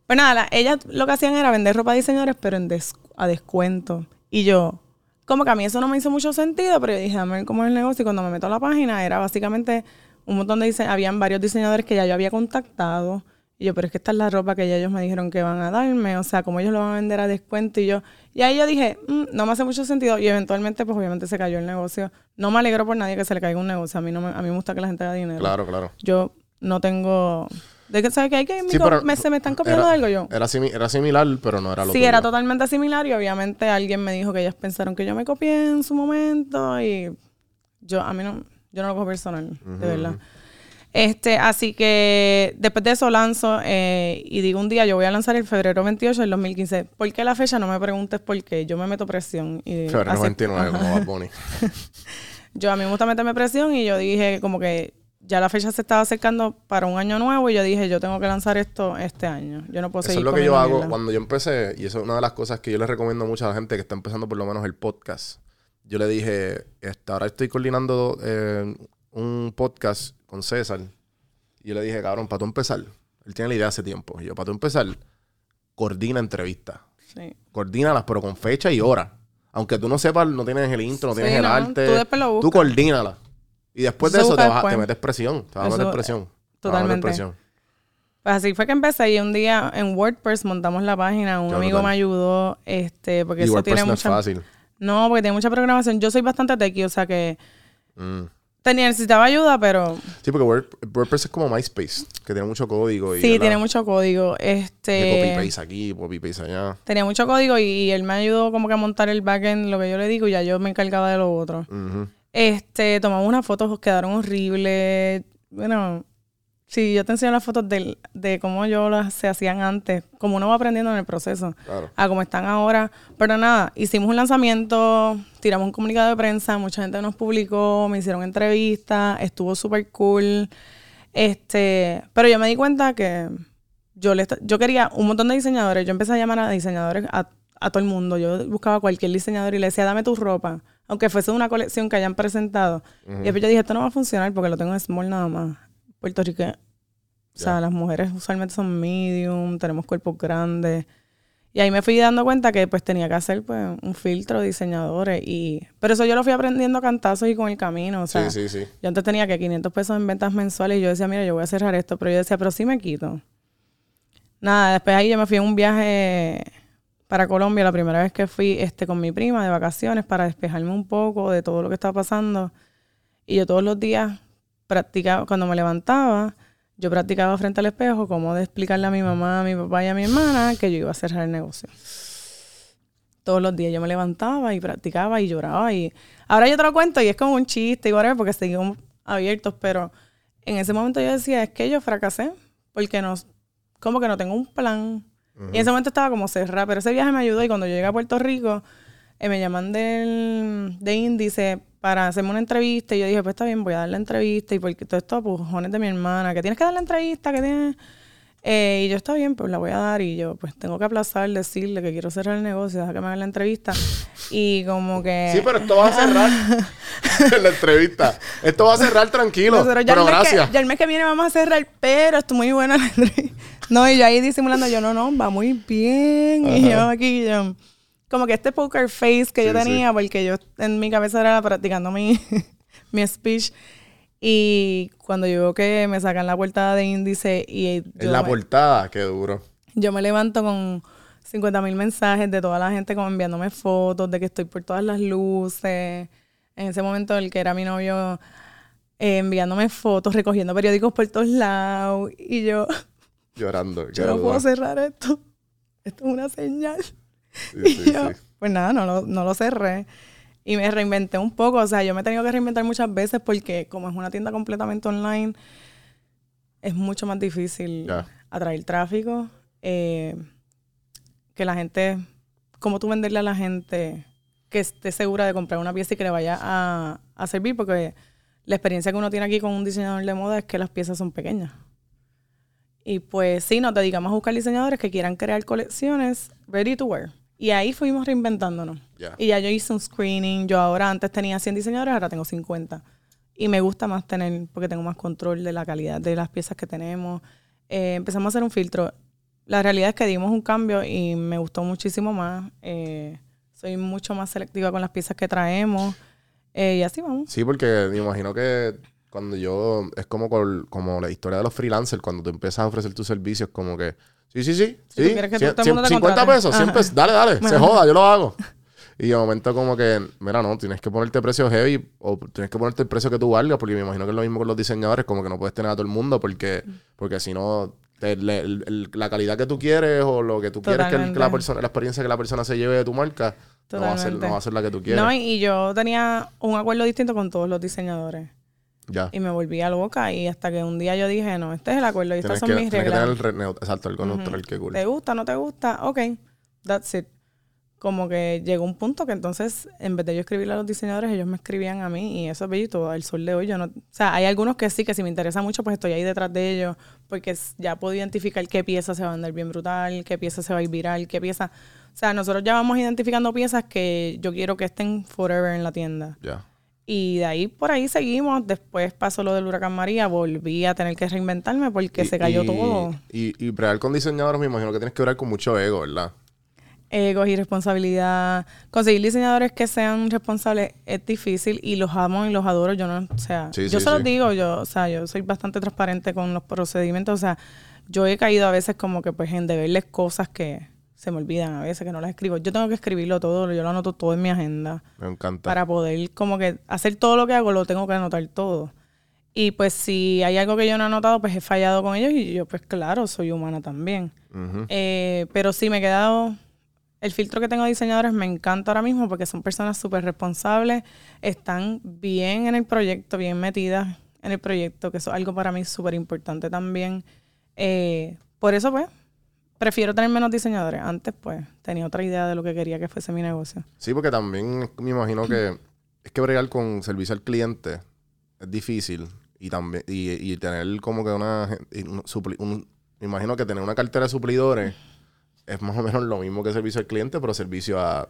Pues nada, la- ellas lo que hacían era vender ropa a diseñadores, pero en des- a descuento. Y yo, como que a mí eso no me hizo mucho sentido, pero yo dije, a ver cómo es el negocio. Y cuando me meto a la página, era básicamente un montón de diseñadores, habían varios diseñadores que ya yo había contactado. Y yo, pero es que esta es la ropa que ya ellos me dijeron que van a darme, o sea, como ellos lo van a vender a descuento. Y yo, y ahí yo dije, "Mm, no me hace mucho sentido. Y eventualmente, pues obviamente se cayó el negocio. No me alegro por nadie que se le caiga un negocio. A mí, no me, a mí me gusta que la gente haga dinero. Claro, claro. Yo no tengo. ¿De que sabes que hay que Sí, me, se me están copiando era- de algo yo? Era, simi- era similar, pero no era lo Sí, tuyo. era totalmente similar y obviamente alguien me dijo que ellas pensaron que yo me copié en su momento y yo a mí no yo no lo cojo personal, de verdad. Este, así que después de eso lanzo eh, y digo un día yo voy a lanzar el febrero 28 del 2015. ¿Por qué la fecha? No me preguntes por qué. Yo me meto presión. Y Febrero hace- 29, Ajá. como Bad Bunny. Yo a mí me gusta meterme presión y yo dije como que ya la fecha se estaba acercando para un año nuevo y yo dije yo tengo que lanzar esto este año. Yo no puedo Eso seguir es lo que yo hago mierda. cuando yo empecé, y eso es una de las cosas que yo le recomiendo mucho a la gente que está empezando por lo menos el podcast. Yo le dije, ahora estoy coordinando eh, un podcast con César. Y yo le dije, cabrón, para tú empezar, él tiene la idea hace tiempo. Y yo, para tú empezar, coordina entrevistas. Sí. Coordínalas, pero con fecha y hora. Aunque tú no sepas, no tienes el intro, no Sí, tienes el no, arte. tú después lo Tú coordínalas. Y después de Eso te, vas te metes presión. Te vas a meter presión. Meter totalmente. presión. Pues así fue que empecé y un día en WordPress montamos la página, un amigo me ayudó, este, porque Y eso WordPress tiene no es fácil. No, porque tiene mucha programación. Yo soy bastante techie, o sea que Mm. tenía, necesitaba ayuda, pero Sí, porque Word- WordPress es como MySpace, que tiene mucho código. Y sí, ¿verdad? tiene mucho código. Este, copy-paste aquí, copy-paste allá. tenía mucho código y él me ayudó como que a montar el backend, lo que yo le digo, y ya yo me encargaba de lo otro. Este, tomamos unas fotos, quedaron horribles. Bueno, sí, yo te enseño las fotos del- de cómo yo las se hacían antes, como uno va aprendiendo en el proceso, Claro. a cómo están ahora. Pero nada, hicimos un lanzamiento, tiramos un comunicado de prensa, mucha gente nos publicó, me hicieron entrevistas, estuvo súper cool. Este, pero yo me di cuenta que yo, le, yo quería un montón de diseñadores. Yo empecé a llamar a diseñadores a, a todo el mundo. Yo buscaba a cualquier diseñador y le decía, dame tu ropa. Aunque fuese una colección que hayan presentado. Y después yo dije, esto no va a funcionar porque lo tengo en small nada más. Puerto Rico, o sea, las mujeres usualmente son medium, tenemos cuerpos grandes. Y ahí me fui dando cuenta que pues tenía que hacer pues un filtro de diseñadores. y Pero eso yo lo fui aprendiendo a cantazos y con el camino. O sea, sí, sí, sí. yo antes tenía que 500 pesos en ventas mensuales y yo decía, mira, yo voy a cerrar esto. Pero yo decía, pero sí me quito. Nada, después ahí yo me fui en un viaje para Colombia, la primera vez que fui este, con mi prima de vacaciones para despejarme un poco de todo lo que estaba pasando. Y yo todos los días practicaba, cuando me levantaba, yo practicaba frente al espejo cómo de explicarle a mi mamá, a mi papá y a mi hermana que yo iba a cerrar el negocio. Todos los días yo me levantaba y practicaba y lloraba. y Ahora yo te lo cuento y es como un chiste y whatever porque seguimos abiertos, pero en ese momento yo decía, es que yo fracasé porque no, como que no tengo un plan. Y en ese momento estaba como cerrada, pero ese viaje me ayudó y cuando yo llegué a Puerto Rico, eh, me llaman del, de índice para hacerme una entrevista y yo dije, pues está bien, voy a dar la entrevista y porque todo esto pujones de mi hermana, que tienes que dar la entrevista, que tienes... Eh, y yo, está bien, pues la voy a dar y yo, pues tengo que aplazar, decirle que quiero cerrar el negocio, deja que me hagan la entrevista. Y como que... Sí, pero esto va a cerrar la entrevista. Esto va a cerrar tranquilo. Nosotros ya pero el mes gracias. Que, ya el mes que viene vamos a cerrar, pero estoy muy buena la entrevista. No, y yo ahí disimulando, yo no, no, va muy bien. Y yo aquí, yo, como que este poker face que yo sí. tenía, porque yo en mi cabeza era practicando mi, mi speech. Y cuando yo veo que me sacan la portada de índice y En la me, portada, qué duro. yo me levanto con 50 mil mensajes de toda la gente como enviándome fotos de que estoy por todas las luces. En ese momento el que era mi novio eh, enviándome fotos, recogiendo periódicos por todos lados. Y yo, Llorando. yo no puedo cerrar esto. Esto es una señal. Sí, Y sí, yo, sí. pues nada, no lo, no lo cerré. Y me reinventé un poco. O sea, yo me he tenido que reinventar muchas veces porque como es una tienda completamente online, es mucho más difícil Ya. atraer tráfico. eh, que la gente, como tú venderle a la gente que esté segura de comprar una pieza y que le vaya a, a servir, porque la experiencia que uno tiene aquí con un diseñador de moda es que las piezas son pequeñas. Y pues sí, nos dedicamos a buscar diseñadores que quieran crear colecciones ready to wear. Y ahí fuimos reinventándonos. Y ya yo hice un screening. Yo ahora antes tenía 100 diseñadores, ahora tengo 50. Y me gusta más tener, porque tengo más control de la calidad de las piezas que tenemos. Eh, empezamos a hacer un filtro. La realidad es que dimos un cambio y me gustó muchísimo más. Eh, soy mucho más selectiva con las piezas que traemos. Eh, y así vamos. Sí, porque me imagino que cuando yo... Es como, col- como la historia de los freelancers. Cuando tú empiezas a ofrecer tus servicios, como que... Sí, sí, sí. Si sí, que cien- todo el mundo te cien- 50 contrate. pesos, 100 pesos. Dale, dale. Se joda, yo lo hago. Y de momento como que... Mira, no, tienes que ponerte precio heavy. O tienes que ponerte el precio que tú valgas. Porque me imagino que es lo mismo con los diseñadores. Como que no puedes tener a todo el mundo. Porque, porque si no... la calidad que tú quieres o lo que tú quieres que, la persona, la experiencia que la persona se lleve de tu marca, no va, a ser, no va a ser la que tú quieres. No, y yo tenía un acuerdo distinto con todos los diseñadores. Ya. Y me volvía loca. Y hasta que un día yo dije, no, este es el acuerdo y estas son que, mis tienes que reglas. tener el re- neut- exacto, algo neutral, que cool. ¿Te gusta, no te gusta? Ok, that's it. Como que llegó un punto que entonces, en vez de yo escribirle a los diseñadores, ellos me escribían a mí y eso es bellito, al sol de hoy. Yo no, o sea, hay algunos que sí, que si me interesa mucho, pues estoy ahí detrás de ellos, porque ya puedo identificar qué pieza se va a vender bien brutal, qué pieza se va a ir viral, qué pieza... O sea, nosotros ya vamos identificando piezas que yo quiero que estén forever en la tienda. Ya. Y de ahí por ahí seguimos. Después pasó lo del huracán María, volví a tener que reinventarme porque Y- se cayó y- todo. Y, y bregar con diseñadores, me imagino que tienes que bregar con mucho ego, ¿verdad? egos y responsabilidad. Conseguir diseñadores que sean responsables es difícil y los amo y los adoro. Yo no, o sea, Sí, yo sí, se los sí. digo, yo, o sea, yo soy bastante transparente con los procedimientos. O sea, yo he caído a veces como que pues en deberles cosas que se me olvidan a veces, que no las escribo. Yo tengo que escribirlo todo, yo lo anoto todo en mi agenda Me encanta. para poder como que hacer todo lo que hago, lo tengo que anotar todo. Y pues si hay algo que yo no he anotado, pues he fallado con ellos y yo pues claro, soy humana también. Eh, pero sí me he quedado. El filtro que tengo de diseñadores me encanta ahora mismo porque son personas súper responsables, están bien en el proyecto, bien metidas en el proyecto, que eso es algo para mí súper importante también. Eh, por eso, pues, prefiero tener menos diseñadores. Antes, pues, tenía otra idea de lo que quería que fuese mi negocio. Sí, porque también me imagino que es que bregar con servicio al cliente es difícil y también y, y tener como que una un, un me imagino que tener una cartera de suplidores es más o menos lo mismo que servicio al cliente, pero servicio a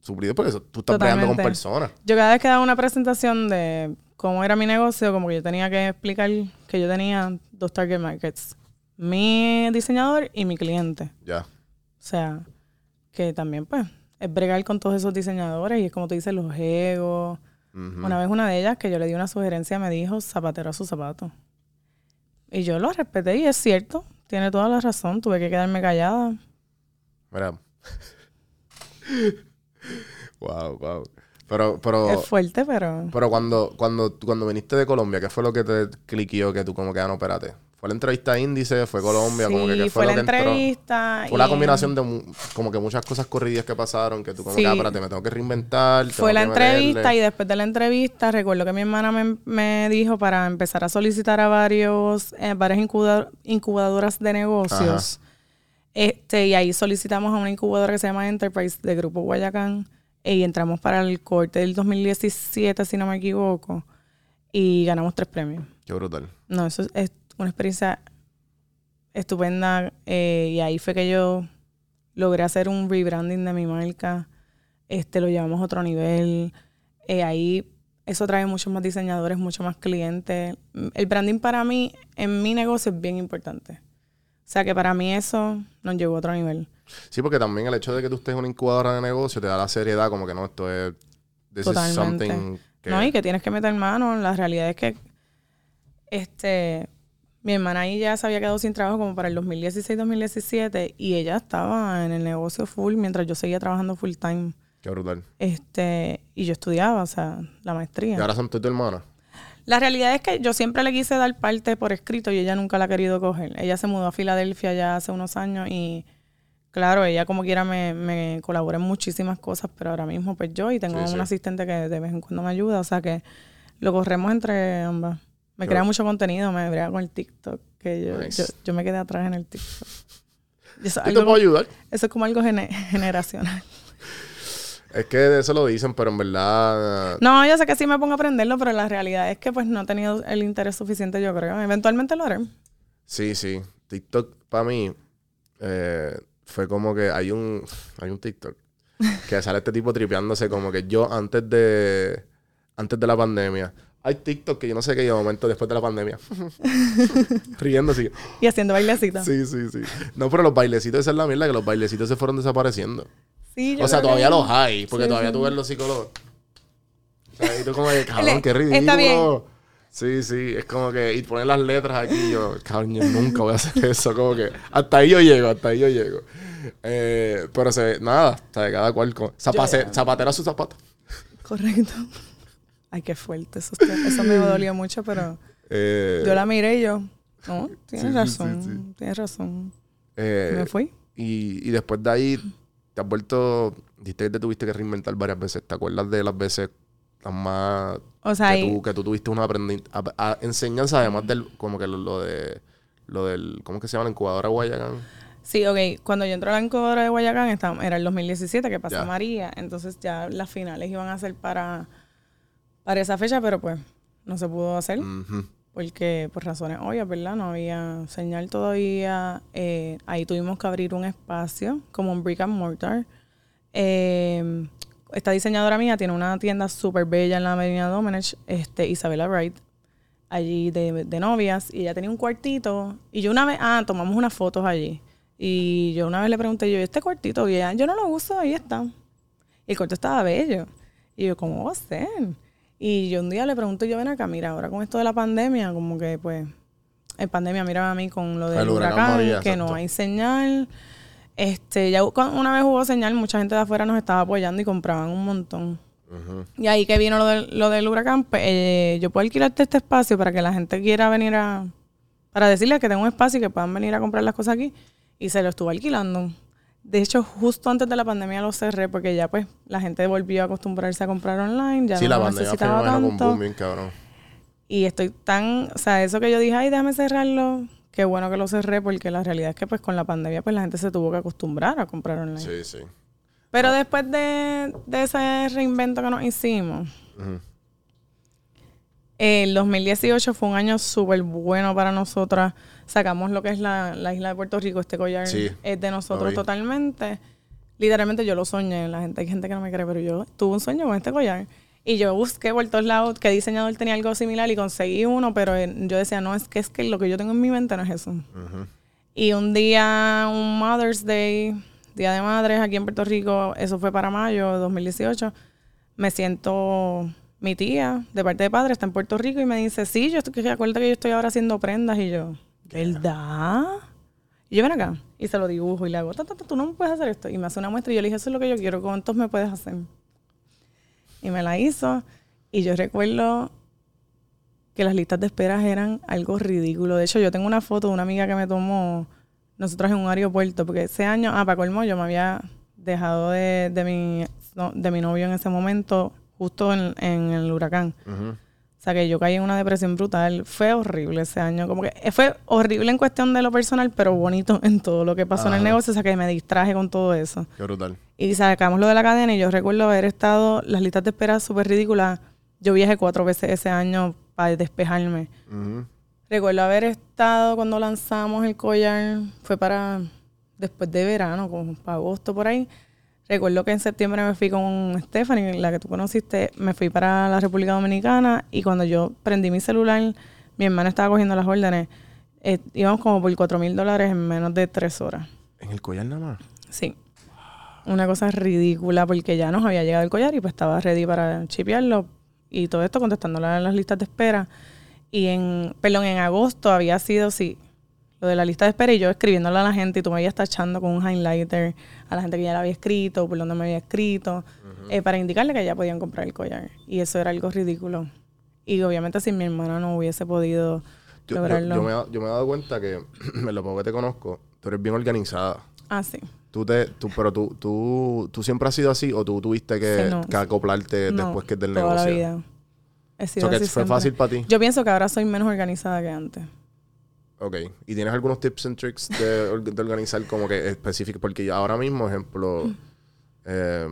suplidores, porque eso- tú estás peleando con Totalmente. personas. Yo cada vez que daba una presentación de cómo era mi negocio, como que yo tenía que explicar que yo tenía dos target markets. Mi diseñador y mi cliente. Ya. O sea, que también pues es bregar con todos esos diseñadores y es como tú dices, los egos. Una vez una de ellas que yo le di una sugerencia me dijo zapatero a su zapato. Y yo lo respeté y es cierto, tiene toda la razón, tuve que quedarme callada. Mira. wow, wow. Pero, pero, Es fuerte, pero... pero cuando, cuando, cuando viniste de Colombia, ¿qué fue lo que te cliqueó que tú como que, ah, no, espérate? ¿Fue la entrevista índice? ¿Fue Colombia? como que, Sí, ¿qué fue, la lo que entró? entrevista. Fue la y- combinación de como que muchas cosas corridas que pasaron, que tú como Sí. que, ah, espérate, me tengo que reinventar. Fue la que entrevista meterle. y después de la entrevista recuerdo que mi hermana me, me dijo para empezar a solicitar a varios, eh, varias incuba- incubadoras de negocios. Este, y ahí solicitamos a una incubadora que se llama Enterprise de Grupo Guayacán y entramos para el corte del 2017, si no me equivoco, y ganamos tres premios. Qué brutal. No, eso es, es una experiencia estupenda. eh, y ahí fue que yo logré hacer un rebranding de mi marca. Este, lo llevamos a otro nivel. Eh, ahí eso trae muchos más diseñadores, muchos más clientes. El branding para mí, en mi negocio, es bien importante. O sea que para mí eso nos llevó a otro nivel. Sí, porque también el hecho de que tú estés en una incubadora de negocio te da la seriedad, como que no, esto es. This is Totalmente. something que. No, y que tienes que meter mano. La realidad es que este mi hermana ahí ya se había quedado sin trabajo como para el 2016-2017 y ella estaba en el negocio full mientras yo seguía trabajando full time. Qué brutal. Este, y yo estudiaba, o sea, la maestría. Y ahora son tú y tu hermana. La realidad es que yo siempre le quise dar parte por escrito y ella nunca la ha querido coger. Ella se mudó a Filadelfia ya hace unos años y claro, ella como quiera me, me colabora en muchísimas cosas, pero ahora mismo pues yo y tengo Sí, un sí. asistente que de vez en cuando me ayuda, o sea que lo corremos entre ambas. Me crea mucho contenido, me brega con el TikTok, que yo, Nice. yo, yo me quedé atrás en el TikTok. Eso, te puedo ayudar. eso es como algo gene- generacional. Es que de eso lo dicen, pero en verdad. No, yo sé que sí me pongo a aprenderlo, pero la realidad es que pues no he tenido el interés suficiente, yo creo. Eventualmente lo haré. Sí, sí. TikTok para mí eh, fue como que hay un hay un TikTok que sale este tipo tripeándose como que yo antes de antes de la pandemia. Hay TikTok que yo no sé qué de momento después de la pandemia. Riendo así. Y haciendo bailecitos. Sí, sí, sí. No, pero los bailecitos, esa es la mierda, que los bailecitos se fueron desapareciendo. Sí, yo O sea, todavía que- los hay, porque Sí, todavía sí. tú ves los psicólogos. O sea, y tú como que, cabrón, qué Está ridículo. bien. Sí, sí, es como que, y poner las letras aquí, yo, cabrón, yo nunca voy a hacer eso, como que, hasta ahí yo llego, hasta ahí yo llego. Eh, pero se, nada, o sea, cada cual con, zapatera a su zapato. Correcto. Ay, qué fuerte. Eso, eso me dolió mucho, pero Eh, yo la miré y yo, no, tienes Sí, razón, sí, sí. tienes razón. eh, me fui. Y, y después de ahí, te has vuelto, dijiste que te tuviste que reinventar varias veces, ¿te acuerdas de las veces las más O sea, que, tú, que tú tuviste una aprendi- a- a- enseñanza además del como que lo, lo de lo del ¿cómo es que se llama? la incubadora Guayacán sí, ok, cuando yo entré a la incubadora de Guayacán, estaba- era el 2017 que pasó Ya. María, entonces ya las finales iban a ser para, para esa fecha, pero pues no se pudo hacer. Porque por razones obvias, ¿verdad? No había señal todavía. Eh, ahí tuvimos que abrir un espacio como un brick and mortar. Eh, esta diseñadora mía tiene una tienda súper bella en la Avenida Domenech, este, Isabella Wright, allí de, de novias, y ella tenía un cuartito, y yo una vez, ah, tomamos unas fotos allí, y yo una vez le pregunté, yo, ¿y este cuartito? Y ella, yo no lo uso, ahí está. Y el cuarto estaba bello. Y yo, ¿cómo va a ser? Y yo un día le pregunto, yo ven acá, mira, ahora con esto de la pandemia, como que pues, en pandemia, mira a mí con lo del El huracán huracán, María, que no hay señal. Este, ya una vez hubo señal, mucha gente de afuera nos estaba apoyando y compraban un montón. Y ahí que vino lo del, lo del huracán, pues, eh, yo puedo alquilarte este espacio para que la gente quiera venir a... Para decirles que tengo un espacio y que puedan venir a comprar las cosas aquí. Y se lo estuvo alquilando. De hecho, justo antes de la pandemia lo cerré porque ya pues la gente volvió a acostumbrarse a comprar online. Ya sí no la pandemia fue con tanto. boom bien cabrón Y estoy tan, o sea, eso que yo dije, ay, déjame cerrarlo, qué bueno que lo cerré, porque la realidad es que pues con la pandemia pues la gente se tuvo que acostumbrar a comprar online. sí sí Pero después de, de ese reinvento que nos hicimos. El 2018 fue un año súper bueno para nosotras. Sacamos lo que es la, la isla de Puerto Rico. Este collar Sí, es de nosotros totalmente. Literalmente yo lo soñé. La gente, hay gente que no me cree, pero yo tuve un sueño con este collar. Y yo busqué por todos lados qué diseñador tenía algo similar y conseguí uno, pero eh, yo decía, no, es que es que lo que yo tengo en mi mente no es eso. Y un día, un Mother's Day, Día de Madres aquí en Puerto Rico, eso fue para mayo de 2018, me siento mi tía, de parte de padre, está en Puerto Rico y me dice, sí, yo estoy, que acuérdate que yo estoy ahora haciendo prendas y yo, ¿verdad? Y yo ven acá y se lo dibujo y le hago, ta, ta, ta, tú no me puedes hacer esto. Y me hace una muestra y yo le dije, eso es lo que yo quiero, ¿cuántos me puedes hacer? Y me la hizo y yo recuerdo que las listas de esperas eran algo ridículo. De hecho, yo tengo una foto de una amiga que me tomó nosotros en un aeropuerto, porque ese año, ah, para colmo, yo me había dejado de, de, mi, de mi novio en ese momento, justo en, en el huracán. Ujú. O sea, que yo caí en una depresión brutal. Fue horrible ese año. Como que eh, fue horrible en cuestión de lo personal, pero bonito en todo lo que pasó en el negocio. O sea, que me distraje con todo eso. Qué brutal. Y sacamos lo de la cadena y yo recuerdo haber estado, las listas de espera súper ridículas. Yo viajé cuatro veces ese año para despejarme. Recuerdo haber estado cuando lanzamos el collar, fue para después de verano, como para agosto por ahí. Recuerdo que en septiembre me fui con Stephanie, la que tú conociste, me fui para la República Dominicana y cuando yo prendí mi celular, mi hermana estaba cogiendo las órdenes. Eh, íbamos como por 4 mil dólares en menos de tres horas. En el collar nada más. Sí. Una cosa ridícula porque ya nos había llegado el collar y pues estaba ready para chipearlo y todo esto contestándole a las listas de espera. Y en, perdón, en agosto había sido, sí, lo de la lista de espera y yo escribiéndole a la gente y tú me ibas tachando con un highlighter a la gente que ya la había escrito, por donde me había escrito, eh, para indicarle que ya podían comprar el collar. Y eso era algo ridículo. Y obviamente si mi hermana no hubiese podido Yo, yo- lograrlo. yo me, he dado- yo me he dado cuenta que, en lo poco que te conozco, tú eres bien organizada. Ah, sí. Tú te, tú, pero tú, tú, tú siempre has sido así o tú tuviste que, Sí, no. que acoplarte No, después que es del toda negocio. la vida. He sido So que así fue siempre. fácil para ti. Yo pienso que ahora soy menos organizada que antes. Ok. ¿Y tienes algunos tips and tricks de, or- de organizar como que específicos? Porque ya ahora mismo, ejemplo, Mm. eh,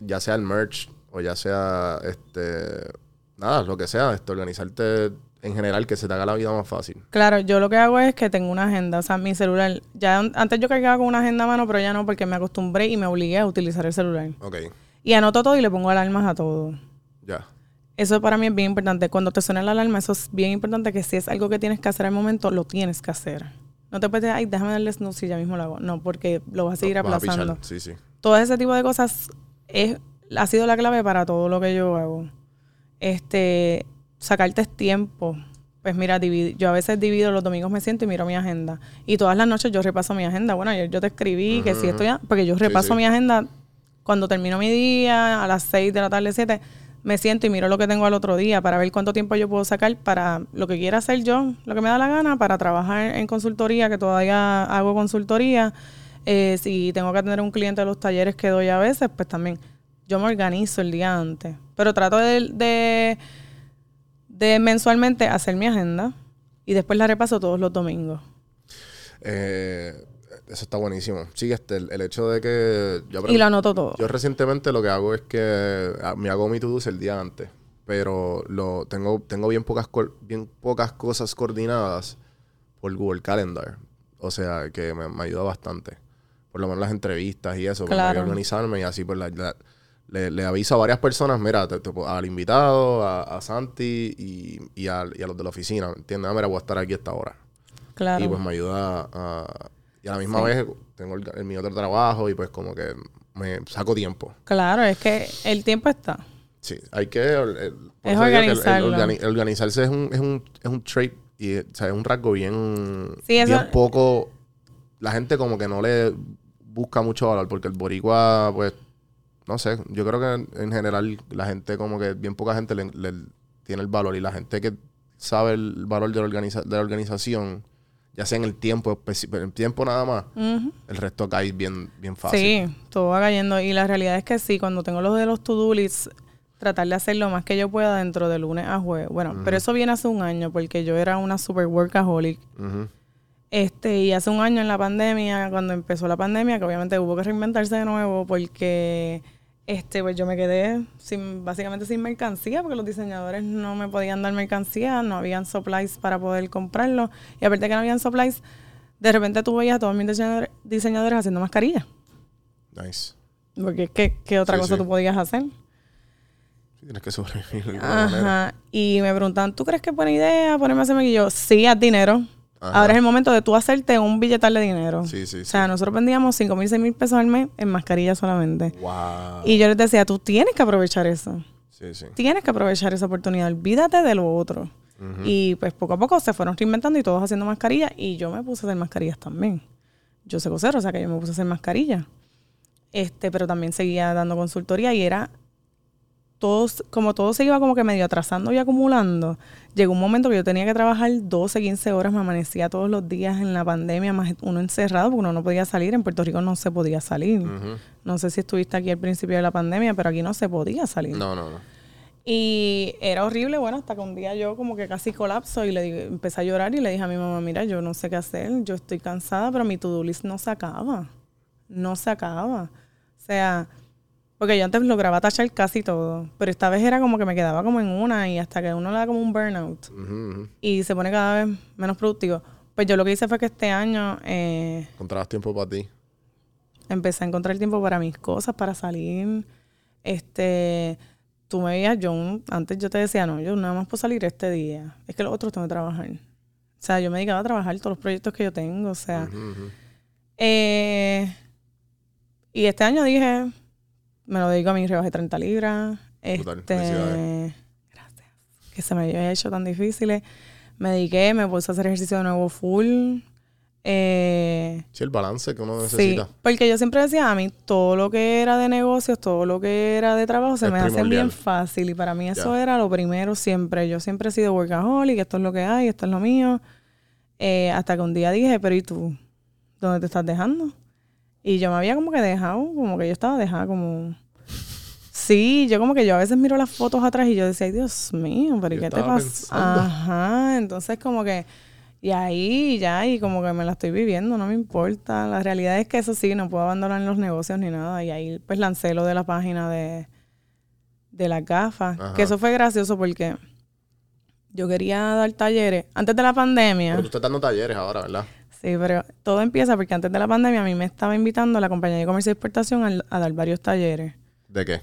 ya sea el merch o ya sea, este, nada, lo que sea, esto, organizarte en general, que se te haga la vida más fácil. Claro, yo lo que hago es que tengo una agenda, o sea, mi celular. Ya an- antes yo cargaba con una agenda a mano, pero ya no, porque me acostumbré y me obligué a utilizar el celular. Ok, Y anoto todo y le pongo alarmas a todo. ya. Eso para mí es bien importante. Cuando te suena la alarma, eso es bien importante que si es algo que tienes que hacer al momento, lo tienes que hacer. No te puedes decir, ay, déjame darle snooze y ya mismo lo hago. No, porque lo vas a seguir aplazando. Sí, sí. todo ese tipo de cosas es, ha sido la clave para todo lo que yo hago. Este, sacarte tiempo. Pues mira, yo a veces divido, los domingos me siento y miro mi agenda. Y todas las noches yo repaso mi agenda. Bueno, ayer yo te escribí que si estoy... a- Porque yo repaso sí. mi agenda cuando termino mi día, a las 6 de la tarde, 7, me siento y miro lo que tengo al otro día para ver cuánto tiempo yo puedo sacar para lo que quiera hacer yo, lo que me da la gana, para trabajar en consultoría, que todavía hago consultoría. Eh, si tengo que atender a un cliente de los talleres que doy a veces, pues también yo me organizo el día antes. Pero trato de, de, de mensualmente hacer mi agenda y después la repaso todos los domingos. Eh, eso está buenísimo. Sí, este, el, el hecho de que yo Y lo anoto todo. Yo recientemente lo que hago es que ah, me hago mi to-dos el día antes, pero lo tengo tengo bien pocas bien pocas cosas coordinadas por Google Calendar. O sea, que me, me ayuda bastante. Por lo menos las entrevistas y eso, para Claro. organizarme y así pues la- la- le, le aviso a varias personas, mira, te- te- al invitado, a, a Santi y, y, a, y a los de la oficina, ¿entiendes? Ah, mira, voy a estar aquí a esta hora. Claro. Y pues me ayuda a... Y a la misma Sí. vez tengo el, el mi otro trabajo y pues como que me saco tiempo. Claro, es que el tiempo está. Sí, hay que... el- por Es que organizarlo. organi- organizarse es un, es un, es un trait y o sea, es un rasgo bien, Sí, eso- bien poco... La gente como que no le busca mucho valor porque el boricua, pues, no sé, yo creo que en, en general la gente como que bien poca gente le, le tiene el valor y la gente que sabe el valor de la, organiza- de la organización, ya sea en el tiempo, especi- en el tiempo nada más, el resto cae bien, bien fácil. Sí, todo va cayendo. Y la realidad es que sí, cuando tengo los de los to-do lists, tratar de hacer lo más que yo pueda dentro de lunes a jueves. Bueno, pero eso viene hace un año porque yo era una super workaholic. Este, y hace un año en la pandemia, cuando empezó la pandemia, que obviamente hubo que reinventarse de nuevo porque este, pues yo me quedé sin, básicamente sin mercancía porque los diseñadores no me podían dar mercancía, no habían supplies para poder comprarlo. Y aparte que no habían supplies, de repente tú veías a todos mis diseñadores, diseñadores haciendo mascarillas. Nice. Porque ¿qué, qué otra Sí, cosa sí. tú podías hacer? Tienes que sobrevivir de manera. Ajá. Y me preguntan, ¿tú crees que es buena idea ponerme a hacer maquillaje? Y yo, sí, haz dinero. Ajá. Ahora es el momento de tú hacerte un billetal de dinero. Sí, sí, O sea, nosotros vendíamos 5 mil, 6 mil pesos al mes en mascarillas solamente. Wow. Y yo les decía, tú tienes que aprovechar eso. Sí, sí. Tienes que aprovechar esa oportunidad. Olvídate de lo otro. Y pues poco a poco se fueron reinventando y todos haciendo mascarillas. Y yo me puse a hacer mascarillas también. Yo sé coser, o sea que yo me puse a hacer mascarillas. Este, pero también seguía dando consultoría y era todos, como todo se iba como que medio atrasando y acumulando, llegó un momento que yo tenía que trabajar 12, 15 horas, me amanecía todos los días en la pandemia, más uno encerrado, porque uno no podía salir, en Puerto Rico no se podía salir. No sé si estuviste aquí al principio de la pandemia, pero aquí no se podía salir. No, no, no. Y era horrible, bueno, hasta que un día yo como que casi colapso y le digo- empecé a llorar y le dije a mi mamá, mira, yo no sé qué hacer, yo estoy cansada, pero mi to-do list no se acaba, no se acaba. O sea, porque yo antes lograba tachar casi todo, pero esta vez era como que me quedaba como en una y hasta que uno le da como un burnout y se pone cada vez menos productivo. Pues yo lo que hice fue que este año eh, Encontrabas tiempo para ti. empecé a encontrar tiempo para mis cosas, para salir. Este, tú me veías, yo antes yo te decía, no, yo nada más puedo salir este día. Es que los otros tengo que trabajar. O sea, yo me dedicaba a trabajar todos los proyectos que yo tengo. O sea, eh, y este año dije, me lo dedico a mi rebaje de 30 libras. Brutal, Este, gracias. Que se me había hecho tan difíciles. Me dediqué, me puse a hacer ejercicio de nuevo full. Eh, Sí, el balance que uno Sí, necesita. porque yo siempre decía a mí todo lo que era de negocios, todo lo que era de trabajo se Es me hace bien fácil y para mí eso era lo primero siempre. Yo siempre he sido workaholic, esto es lo que hay, esto es lo mío. Eh, hasta que un día dije, pero ¿y tú? ¿Dónde te estás dejando? Y yo me había como que dejado, como que yo estaba dejada como... Sí, yo como que yo a veces miro las fotos atrás y yo decía, ay Dios mío, pero ¿y Yo qué te pasa? Ajá, entonces como que... Y ahí ya, y como que me la estoy viviendo, no me importa. La realidad es que eso sí, no puedo abandonar los negocios ni nada. Y ahí pues lancé lo de la página de, de las gafas. Ajá. Que eso fue gracioso porque yo quería dar talleres. Antes de la pandemia. Pero tú estás dando talleres ahora, ¿verdad? Sí, pero todo empieza porque antes de la pandemia a mí me estaba invitando la compañía de comercio y exportación a, dar varios talleres. ¿De qué?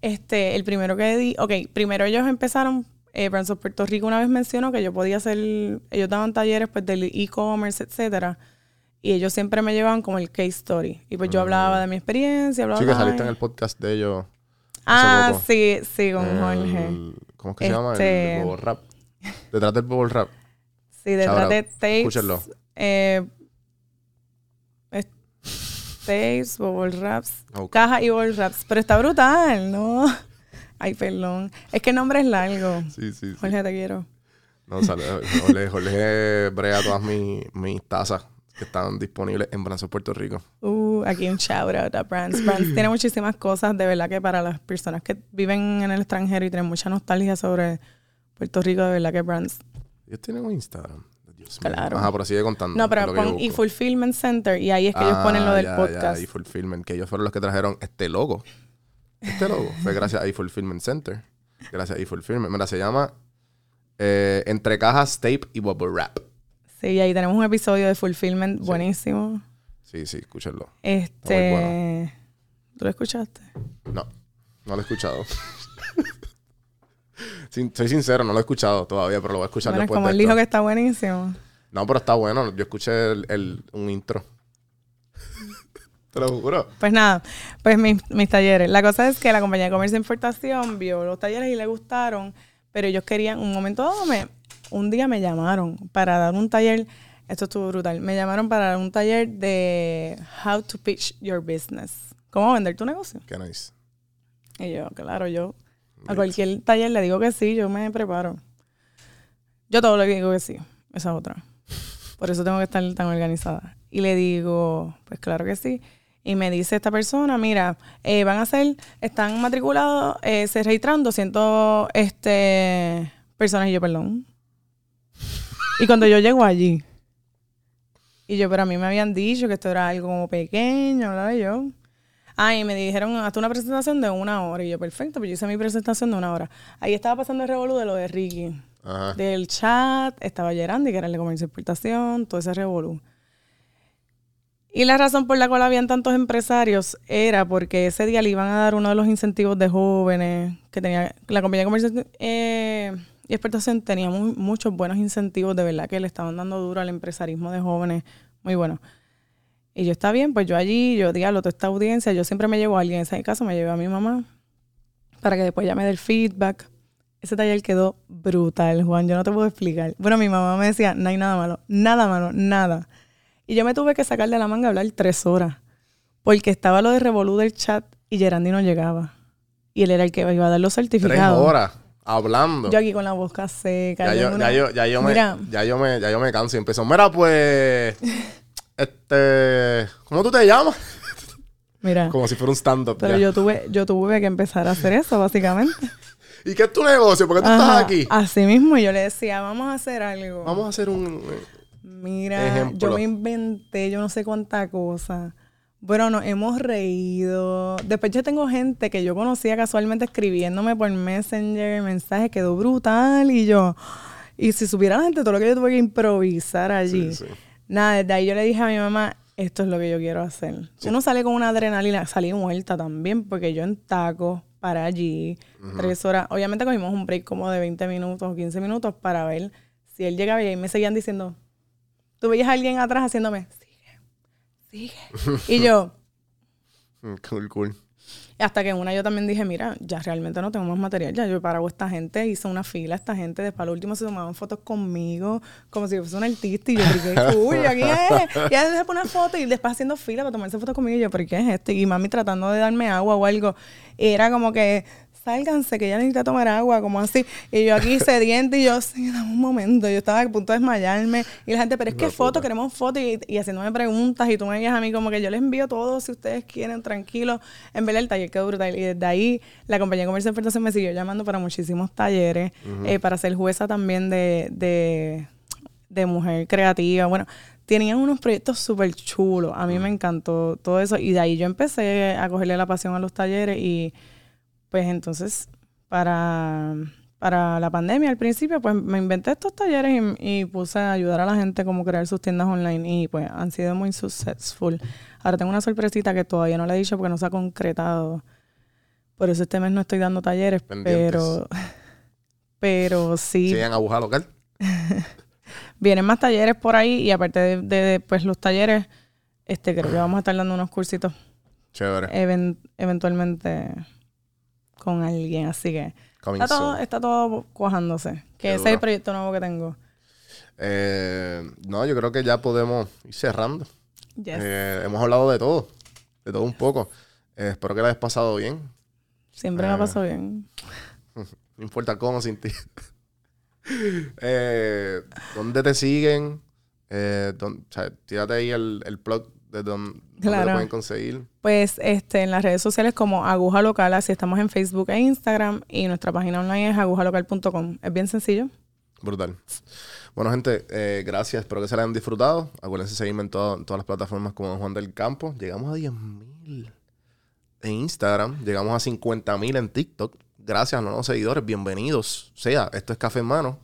Este, el primero que di, ok, primero ellos empezaron, eh, Brands Puerto Rico una vez mencionó que yo podía hacer, ellos daban talleres pues del e-commerce, etcétera, y ellos siempre me llevaban como el case story. Y pues yo hablaba de mi experiencia, hablaba Mm. Sí, que saliste en el podcast de ellos. Ah, poco. sí, sí, con El- Jorge. ¿Cómo es que se llama? Este- El Bubble Rap. Detrás del Bubble Rap. Sí, detrás de tapes. Escúchenlo. Eh, es- tapes, bubble wraps, caja y bubble wraps. Pero está brutal, ¿no? Ay, perdón. Es que el nombre es largo. Sí, sí, sí. Jorge, te quiero. No, sale, Jorge, Jorge brega todas mis, mis tazas que están disponibles en Branzo Puerto Rico. Uh, aquí un shout out a Brands. Brands tiene muchísimas cosas, de verdad que para las personas que viven en el extranjero y tienen mucha nostalgia sobre Puerto Rico, de verdad que Brands. Ellos tienen un Instagram. Claro. Ajá, pero sigue contando. No, pero pon busco. e-fulfillment center y ahí es que ellos ponen lo Ah, del ya, podcast. Ya, e-Fulfillment, que ellos fueron los que trajeron este logo. Este logo fue gracias a e-Fulfillment Center. Gracias a e-Fulfillment. Mira, se llama eh, Entre cajas, tape y bubble wrap. Sí, y ahí tenemos un episodio de fulfillment buenísimo. Sí, sí, escúchenlo. Este. ¿Tú lo escuchaste? No, no lo he escuchado. Sin- soy sincero, no lo he escuchado todavía, pero lo voy a escuchar Bueno, es después como de él esto. dijo que está buenísimo. No, pero está bueno. Yo escuché el, el- un intro. Te lo juro. Pues nada, pues mis, mis talleres. La cosa es que la compañía de comercio e importación vio los talleres y le gustaron, pero ellos querían, un momento dado, me, un día me llamaron para dar un taller. Esto estuvo brutal. Me llamaron para dar un taller de how to pitch your business. ¿Cómo vender tu negocio? Qué nice. Y yo, claro, yo a cualquier taller le digo que sí, yo me preparo. Yo todo le digo que sí, esa es otra. Por eso tengo que estar tan organizada. Y le digo, pues claro que sí. Y me dice esta persona, mira, eh, van a hacer, están matriculados, eh, se registraron 200 este, personas. Y yo, perdón. Y cuando yo llego allí, y yo, pero a mí me habían dicho que esto era algo como pequeño, ¿verdad? Y yo, Ah, y me dijeron, hasta una presentación de una hora. Y yo, perfecto, pues yo hice mi presentación de una hora. Ahí estaba pasando el revolú de lo de Ricky. Ajá. Del chat, estaba Gerandi, que era el de comercio y exportación, todo ese revolú. Y la razón por la cual habían tantos empresarios era porque ese día le iban a dar uno de los incentivos de jóvenes que tenía la compañía de comercio eh, y exportación tenía mu- muchos buenos incentivos de verdad que le estaban dando duro al empresarismo de jóvenes, muy bueno. Y yo está bien, pues yo allí, yo diablo, toda esta audiencia, yo siempre me llevo a alguien, en ese caso me llevé a mi mamá para que después ya me dé el feedback. Ese taller quedó brutal, Juan, yo no te puedo explicar. Bueno, mi mamá me decía, no hay nada malo, nada malo, nada. Y yo me tuve que sacar de la manga a hablar tres horas. Porque estaba lo de Revolú del chat y Gerandi no llegaba. Y él era el que iba a dar los Tres certificados. horas hablando. Yo aquí con la boca seca. Ya yo una- ya, yo, ya, yo me, Mira, ya, yo me, ya yo me canso y empezó. Mira, pues. Este. ¿Cómo tú te llamas? mira. Como si fuera un stand-up. Pero ya. yo tuve, yo tuve que empezar a hacer eso, básicamente. ¿Y qué es tu negocio? ¿Por qué tú Ajá, estás aquí? Así mismo yo le decía, vamos a hacer algo. Vamos a hacer un. Mira, Ejemplo. yo me inventé yo no sé cuánta cosa. Bueno, nos hemos reído. Después yo tengo gente que yo conocía casualmente escribiéndome por Messenger, mensaje quedó brutal y yo... Y si supiera la gente todo lo que yo tuve que improvisar allí. Sí, sí. Nada, desde ahí yo le dije a mi mamá, esto es lo que yo quiero hacer. Uno sale con una adrenalina, salí muerta también, porque yo en taco para allí, tres horas. Obviamente cogimos un break como de 20 minutos o 15 minutos para ver si él llegaba y ahí me seguían diciendo, tú veías a alguien atrás haciéndome, sigue, sigue. y yo, Cool, cool. Hasta que una yo también dije, mira, ya realmente no tengo más material, ya yo paro a esta gente, hice una fila a esta gente, después al último se tomaban fotos conmigo, como si fuese un artista, y yo, pero qué cool, ¿y ¿quién es? Y ella se pone una foto y después haciendo fila para tomarse fotos conmigo, y yo, pero ¿qué es esto? Y mami tratando de darme agua o algo, y era como que, sálganse, que ella necesita tomar agua, como así, y yo aquí sediente, y yo, sí, dame un momento, yo estaba a punto de desmayarme, y la gente, pero es que La foto, puta. queremos fotos, y, y haciéndome preguntas, y tú me digas a mí como que yo les envío todo si ustedes quieren, tranquilo. En verdad el taller quedó brutal. Y desde ahí la compañía de comercio de ofertación me siguió llamando para muchísimos talleres, eh, para ser jueza también de, de, de mujer creativa. Bueno, tenían unos proyectos súper chulos. A mí me encantó todo eso. Y de ahí yo empecé a cogerle la pasión a los talleres y pues entonces para, para la pandemia al principio pues me inventé estos talleres y, y puse a ayudar a la gente como crear sus tiendas online y pues han sido muy successful. Ahora tengo una sorpresita que todavía no le he dicho porque no se ha concretado. Por eso este mes no estoy dando talleres, Pendientes. pero pero sí Siguen aguja local. vienen más talleres por ahí y aparte de, de, pues los talleres este creo que vamos a estar dando unos cursitos Chévere. even- eventualmente con alguien, así que está todo, está todo cuajándose. Que Qué ese es el proyecto nuevo que tengo. Eh, no, yo creo que ya podemos ir cerrando. Yes. Eh, hemos hablado de todo. De todo un poco. Eh, espero que la hayas pasado bien. Siempre me eh, pasó bien. No importa cómo sin ti. eh, ¿Dónde te siguen? Eh, o sea, tírate ahí el, el plug de dónde, dónde te Claro. pueden conseguir. Pues este, en las redes sociales como Aguja Local, así estamos en Facebook e Instagram y nuestra página online es agujalocal.com. Es bien sencillo. Brutal. Bueno, gente, eh, gracias. Espero que se la hayan disfrutado. Acuérdense de seguirme en, todo- en todas las plataformas como Don Juan del Campo. Llegamos a 10.000 en Instagram. Llegamos a 50.000 en TikTok. Gracias a los nuevos seguidores. Bienvenidos. O sea, esto es Café en Mano.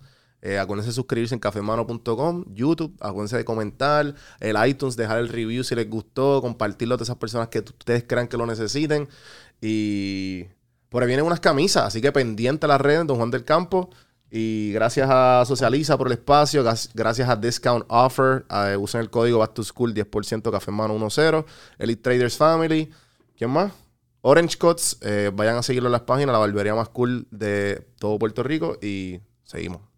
Eh, acuérdense de suscribirse en cafemano.com, YouTube. Acuérdense de comentar. El iTunes, dejar el review si les gustó. Compartirlo a esas personas que ustedes crean que lo necesiten. Y por ahí vienen unas camisas. Así que pendiente a las redes, Don Juan del Campo. Y gracias a Socializa por el espacio. Gracias a Discount Offer. eh, usen el código Back to School 10% Café en Mano 10. Elite Traders Family. ¿Quién más? Orange Cuts. eh, vayan a seguirlo en las páginas. La barbería más cool de todo Puerto Rico. Y seguimos.